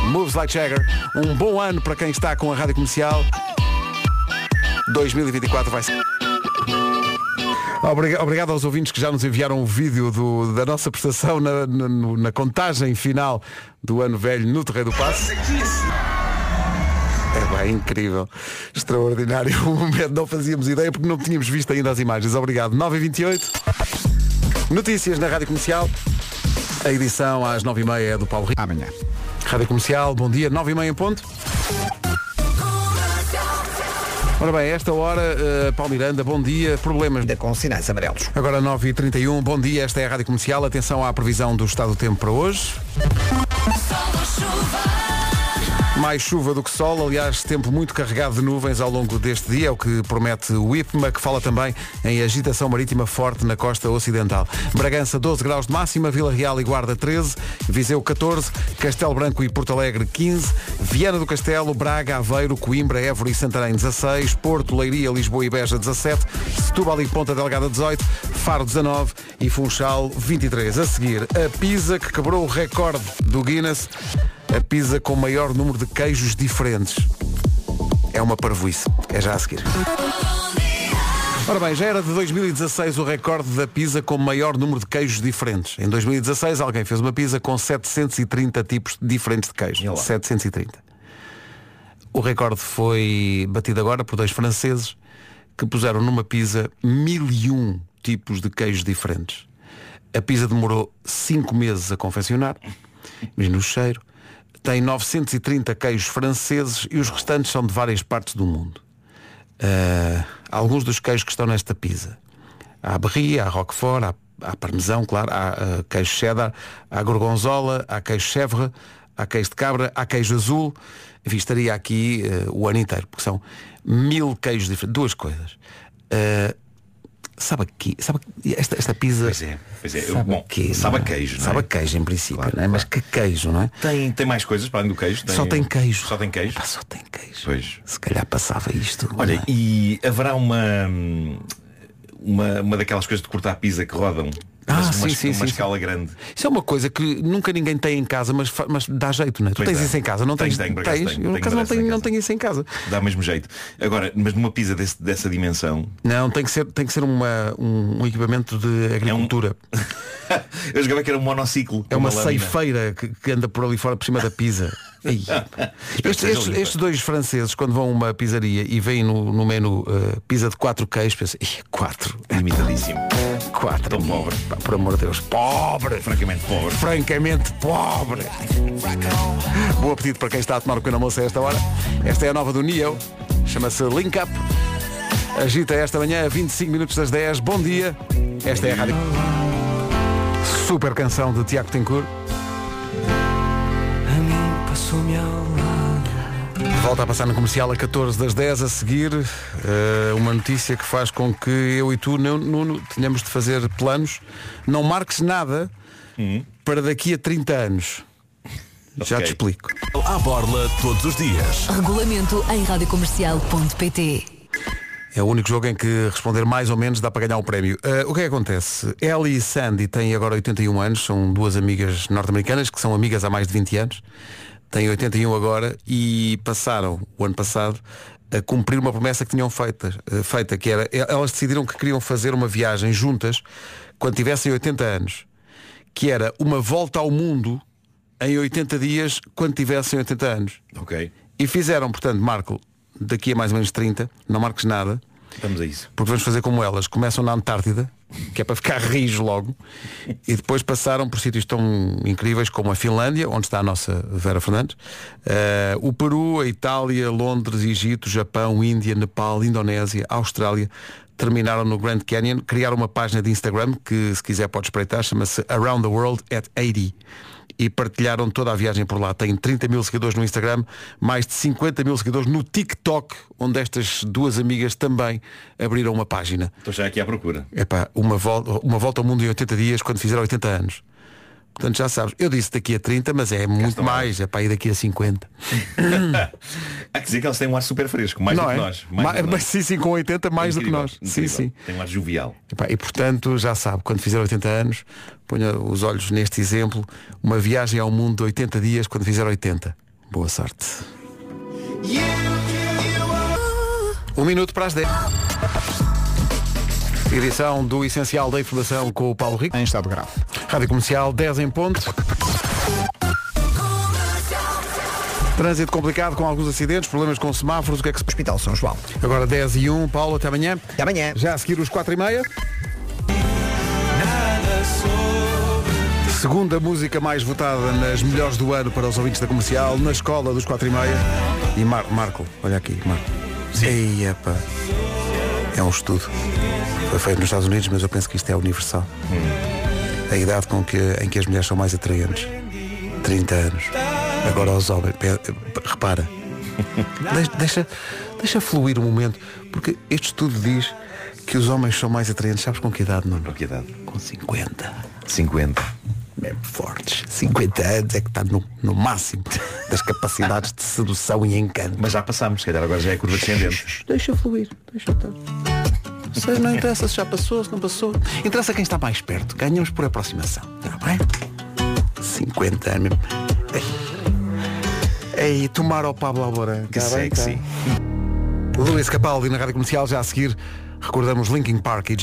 Moves Like Jagger. Um bom ano para quem está com a rádio comercial. 2024 vai ser. Obriga- Obrigado aos ouvintes que já nos enviaram o vídeo do- da nossa prestação na, na- na contagem final do ano velho no Terreiro do Passo. É bem incrível, extraordinário o momento, não fazíamos ideia porque não tínhamos visto ainda as imagens. Obrigado. 9 e 28 Notícias na Rádio Comercial. A edição às 9h30 é do Paulo Rico. Amanhã. Rádio Comercial, bom dia, 9h30 em ponto. Ora bem, esta hora, uh, Paulo Miranda, bom dia. Problemas. Com sinais amarelos. Agora 9h31, bom dia, esta é a Rádio Comercial. Atenção à previsão do estado do tempo para hoje. Mais chuva do que sol, aliás, tempo muito carregado de nuvens ao longo deste dia, é o que promete o IPMA, que fala também em agitação marítima forte na costa ocidental. Bragança 12 graus de máxima, Vila Real e Guarda 13, Viseu 14, Castelo Branco e Porto Alegre 15, Viana do Castelo, Braga, Aveiro, Coimbra, Évora e Santarém 16, Porto, Leiria, Lisboa e Beja 17, Setúbal e Ponta Delgada 18, Faro 19 e Funchal 23. A seguir, a Pisa que quebrou o recorde do Guinness, a Pisa com maior número de queijos diferentes. É uma parvoíce. É já a seguir. Ora bem, já era de 2016 o recorde da pizza com maior número de queijos diferentes. Em 2016 alguém fez uma pizza com 730 tipos diferentes de queijo. 730. O recorde foi batido agora por dois franceses que puseram numa pizza 1001 tipos de queijos diferentes. A pizza demorou 5 meses a confeccionar. Imagina o cheiro. Tem 930 queijos franceses e os restantes são de várias partes do mundo. Uh, alguns dos queijos que estão nesta pizza. Há Berry, há Roquefort, há, há parmesão, claro, há uh, queijo cheddar, há gorgonzola, há queijo chèvre, há queijo de cabra, há queijo azul. Enfim, estaria aqui uh, o ano inteiro, porque são mil queijos diferentes. Duas coisas. Sabe aqui, sabe esta, esta pizza. Pois é, pois é. Sabe Bom, quê, sabe é? queijo, não é? Sabe queijo em princípio, Claro, não é? Mas que queijo, não é? Tem, tem mais coisas para além do queijo? Só tem queijo. Só tem queijo? só tem queijo. Pois. Se calhar passava isto. Olha, é? e haverá uma, uma uma daquelas coisas de cortar pizza que rodam. Ah, mas sim, uma, sim, uma sim, escala grande. Isso é uma coisa que nunca ninguém tem em casa, mas, mas dá jeito, não é? Tu Pois tens dá. isso em casa, não tens? por acaso tens? tenho, Eu, tenho acaso, não uma tenho, não tenho isso em casa. Dá o mesmo jeito. Agora, mas numa pizza desse- dessa dimensão, Não, tem que ser, tem que ser uma, um, um equipamento de agricultura. eu jogava que era um monociclo. É uma lâmina. ceifeira que, que anda por ali fora por cima da pizza. Estes, estes- estes dois franceses, quando vão a uma pizzaria e veem no, no menu uh, pizza de quatro queijos, pensam, "Ih, quatro. Limitadíssimo. Quatro. Tão pobre. Pá, por amor de Deus. Pobre. Francamente pobre. Francamente pobre. Bom apetite para quem está a tomar o pequeno almoço a esta hora. Esta é a nova do Neo. Chama-se Link Up. Agita esta manhã a 25 minutos das 10. Bom dia. Esta é a rádio. Super canção de Tiago Tencourt. Volta a passar no comercial a 14 das 10 a seguir eh, uma notícia que faz com que eu e tu, Nuno, tenhamos de fazer planos. Não marques nada para daqui a 30 anos. Já te explico. À borla todos os dias. Regulamento em radiocomercial.pt É o único jogo em que responder mais ou menos dá para ganhar um prémio. Eh, o que é que acontece? Ellie e Sandy têm agora 81 anos, são duas amigas norte-americanas que são amigas há mais de 20 anos. Têm 81 agora e passaram o ano passado a cumprir uma promessa que tinham feita, eh, feita que era, elas decidiram que queriam fazer uma viagem juntas quando tivessem 80 anos, que era uma volta ao mundo em 80 dias quando tivessem 80 anos. Ok. E fizeram, portanto, Marco, daqui a mais ou menos 30, não marques nada, Vamos a isso. porque vamos fazer como elas. Começam na Antártida, que é para ficar rijo logo, e depois passaram por sítios tão incríveis como a Finlândia, onde está a nossa Vera Fernandes, eh, o Peru, a Itália, Londres, Egito, Japão, Índia, Nepal, Indonésia, Austrália. Terminaram no Grand Canyon, criaram uma página de Instagram que, se quiser, pode espreitar, chama-se Around the World at 80 e partilharam toda a viagem por lá. Tem 30 mil seguidores no Instagram, mais de 50 mil seguidores no TikTok, onde estas duas amigas também abriram uma página. Estou já aqui à procura. Epá, uma volta, uma volta ao mundo em 80 dias quando fizeram 80 anos. Portanto, já sabes, eu disse daqui a 30, mas é muito mais, é para ir daqui a 50. Há que dizer que eles têm um ar super fresco, mais Não do que é? nós. Mais Ma- que mas nós. sim, sim, com 80 mais do que Incrível, nós. incrível. Sim, sim. Tem um ar jovial. Epá, e portanto, já sabe, quando fizer 80 anos, ponha os olhos neste exemplo, uma viagem ao mundo de 80 dias quando fizer 80. Boa sorte. Um minuto para as 10. Edição do Essencial da Informação com o Paulo Rico. Em estado grave. Rádio Comercial 10 em ponto. Trânsito complicado com alguns acidentes, problemas com semáforos, o que é que se... Hospital São João. Agora 10 e 1, Paulo, até amanhã. Até amanhã. Já a seguir os 4 e meia. Segunda música mais votada nas melhores do ano para os ouvintes da comercial, na escola dos 4 e meia. E Mar Marco, olha aqui, Marco. Ei, epá. É um estudo. Foi feito nos Estados Unidos, mas eu penso que isto é universal. A idade com que, em que as mulheres são mais atraentes. 30 anos. Agora os homens. Repara. Deixa, deixa, fluir o momento. Porque este estudo diz que os homens são mais atraentes. Sabes com que idade, não? Com que idade? Com 50. 50. Mesmo fortes. 50 anos é que está no, no máximo das capacidades de sedução e encanto. Mas já passámos, se calhar agora já é curva descendente. Deixa fluir, deixa estar. Não interessa se já passou, se não passou. Interessa quem está mais perto. Ganhamos por aproximação. Está bem? 50 anos mesmo. Ei, Ei, tomar ao Pablo Alborán. Que Tá bem, tá. sexy. Luís Capaldi na Rádio Comercial, já a seguir recordamos Linkin Park e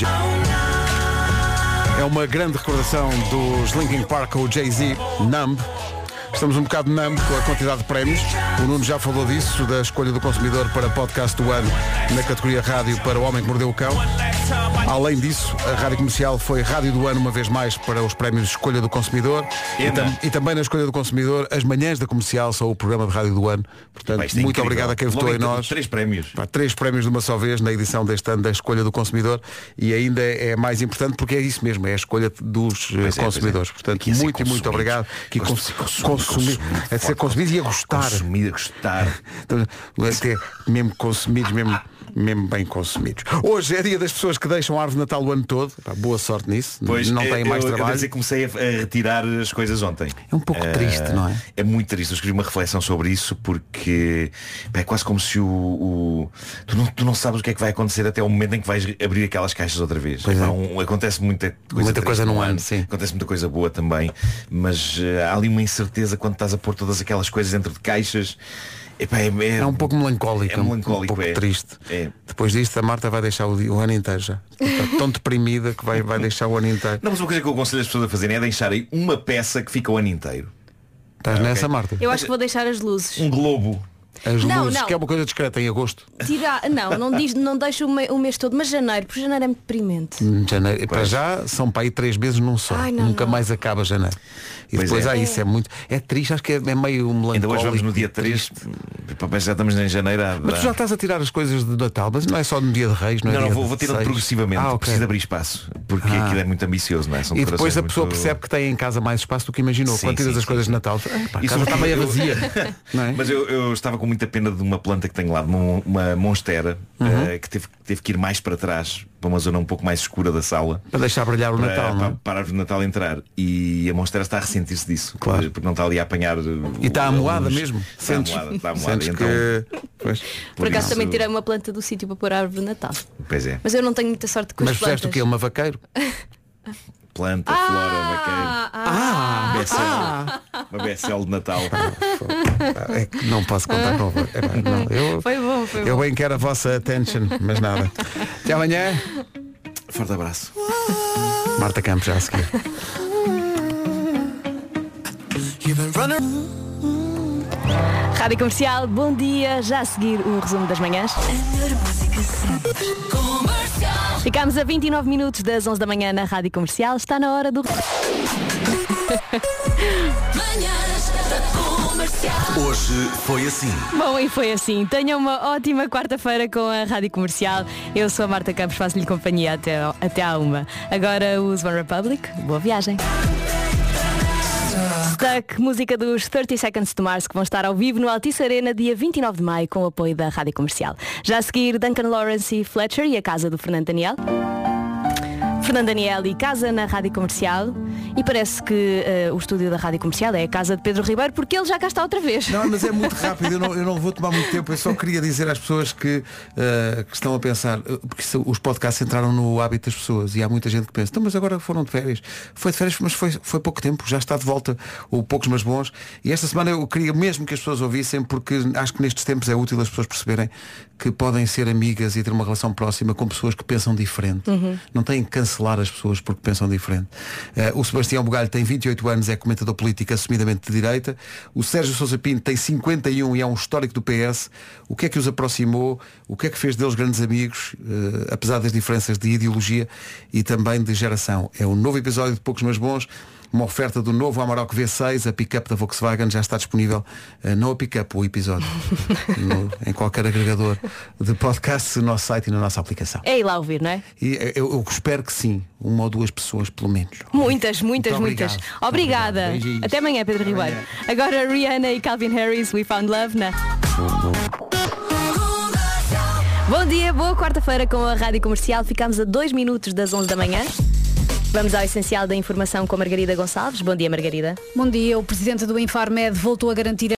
É uma grande recordação dos Linkin Park com o Jay-Z, Numb. Estamos um bocado numb com a quantidade de prémios. O Nuno já falou disso, da escolha do consumidor para podcast do ano na categoria rádio para o Homem que Mordeu o Cão. Além disso, a Rádio Comercial foi Rádio do Ano uma vez mais para os prémios Escolha do Consumidor. E, tam- e também na Escolha do Consumidor, as manhãs da Comercial são o programa de Rádio do Ano. Portanto, isto é muito incrível. obrigado a quem votou em nós. Três prémios. Pá, três prémios de uma só vez na edição deste ano da escolha do consumidor e ainda é mais importante porque é isso mesmo, é a escolha dos eh, Pois é, consumidores. pois é. Portanto, Aqui a ser muito e muito obrigado. Que de cons consumir, é de ser consumido e a gostar. Consumir, a gostar. Então, até mesmo consumidos, mesmo, mesmo bem consumidos. Hoje é dia das pessoas que deixam a árvore de Natal o ano todo. Pá, boa sorte nisso. Pois, não eh, têm mais eu, Eu, devo trabalho. dizer que comecei a, a retirar as coisas ontem. É um pouco Eh, triste, não é? É muito triste. Eu escrevi uma reflexão sobre isso porque pá, é quase como se o, o- tu, não, tu não sabes o que é que vai acontecer até o momento em que vais abrir aquelas caixas outra vez. Pois é. Um- acontece muita coisa, Muita coisa num ano, sim. Acontece muita coisa boa também. Mas eh, há ali uma incerteza quando estás a pôr todas aquelas coisas dentro de caixas. Epá, é, é- É um pouco melancólico, É um- melancólico, um pouco é. triste. É. Depois disto a Marta vai deixar o, o ano inteiro já. Está tão deprimida que vai, vai deixar o ano inteiro. Não, mas uma coisa que eu aconselho as pessoas a fazerem é deixarem uma peça que fica o ano inteiro. Estás Ah, nessa, ok. Marta? Eu acho que vou deixar as luzes. Um globo. As Não, luzes, não. que é uma coisa discreta em agosto. Tirar, não, não, diz, não deixo o, me- o mês todo, mas janeiro, porque janeiro é muito deprimente. Em Janeiro. Para já são para aí três meses num só. Ai, não, Nunca não. mais acaba janeiro. E Pois depois é. há isso, é muito. É triste, acho que é, é meio melancólico. Ainda hoje vamos no dia 3. Já estamos em janeiro. há- Mas tu já estás a tirar as coisas de Natal, mas não é só no dia de Reis, não é? Não, vou, vou tirando progressivamente. Ah, ok. Preciso abrir espaço. Porque Ah. aquilo é muito ambicioso, não é? São E depois a pessoa muito- percebe que tem em casa mais espaço do que imaginou. Sim, Quando tiras sim, as sim, coisas de Natal, "Ah, pá, a casa está meio vazia. é? Mas eu, eu estava com muita pena de uma planta que tenho lá, de uma, uma monstera, Uhum. eh, que teve, teve que ir mais para trás, para uma zona um pouco mais escura da sala. Para deixar brilhar o para, Natal, não para, é? para a árvore de Natal entrar. E a monstera está a ressentir-se disso. Claro. Porque não está ali a apanhar. E está amoada mesmo. Está Sentes, amoada, está amoada. sentes Então, que. Pois. Por acaso isso- também tirei uma planta do sítio para pôr a árvore de Natal. Pois é. Mas eu não tenho muita sorte com Mas as plantas. fizeste o quê? Uma vaqueiro? Planta, flora, vaqueiro. Ah, Becel. Uma becel de Natal. É que não posso contar com é, eu, Foi bom, foi eu bom. bem quero a vossa attention, mas nada. Até amanhã. Forte abraço. Marta Campos já a seguir. Rádio Comercial, bom dia. Já a seguir o resumo das manhãs. Ficámos a 29 minutos das 11 da manhã na Rádio Comercial. Está na hora do... Hoje foi assim. Bom, e foi assim. Tenham uma ótima quarta-feira com a Rádio Comercial. Eu sou a Marta Campos, faço-lhe companhia até, até à uma. Agora os One Republic. Boa viagem. Stuck, música dos 30 Seconds to Mars que vão estar ao vivo no Altice Arena dia 29 de maio com o apoio da Rádio Comercial. Já a seguir Duncan Lawrence e Fletcher e a casa do Fernando Daniel. Fernando Daniel e casa na Rádio Comercial e parece que eh, o estúdio da Rádio Comercial é a casa de Pedro Ribeiro porque ele já cá está outra vez. Não, mas é muito rápido, eu não, eu não vou tomar muito tempo. Eu só queria dizer às pessoas que, eh, que estão a pensar, eh, porque os podcasts entraram no hábito das pessoas e há muita gente que pensa, então, mas agora foram de férias. Foi de férias, mas foi, foi pouco tempo, já está de volta o poucos mas bons. E esta semana eu queria mesmo que as pessoas ouvissem, porque acho que nestes tempos é útil as pessoas perceberem que podem ser amigas e ter uma relação próxima com pessoas que pensam diferente. Uhum. Não têm que cancelar as pessoas porque pensam diferente. Eh, o Sebastião Bugalho tem 28 anos, é comentador político assumidamente de direita. O Sérgio Sousa Pinto tem 51 e é um histórico do PS. O que é que os aproximou? O que é que fez deles grandes amigos, eh, apesar das diferenças de ideologia e também de geração? É um novo episódio de Poucos Mas Bons. Uma oferta do novo Amarok V6, a pick-up da Volkswagen já está disponível, eh, não a pick-up, o episódio, no- em qualquer agregador de podcast, no nosso site e na nossa aplicação. É ir lá ouvir, não é? E eh, eu, eu espero que sim, uma ou duas pessoas pelo menos. Muitas, muitas, muitas. Obrigada. Obrigado. Até amanhã, Pedro Ribeiro. Agora Rihanna e Calvin Harris, We Found Love na. Bom dia, boa quarta-feira com a Rádio Comercial. Ficamos a dois minutos das 11 da manhã. Vamos ao essencial da informação com Margarida Gonçalves. Bom dia, Margarida. Bom dia. O presidente do Infarmed voltou a garantir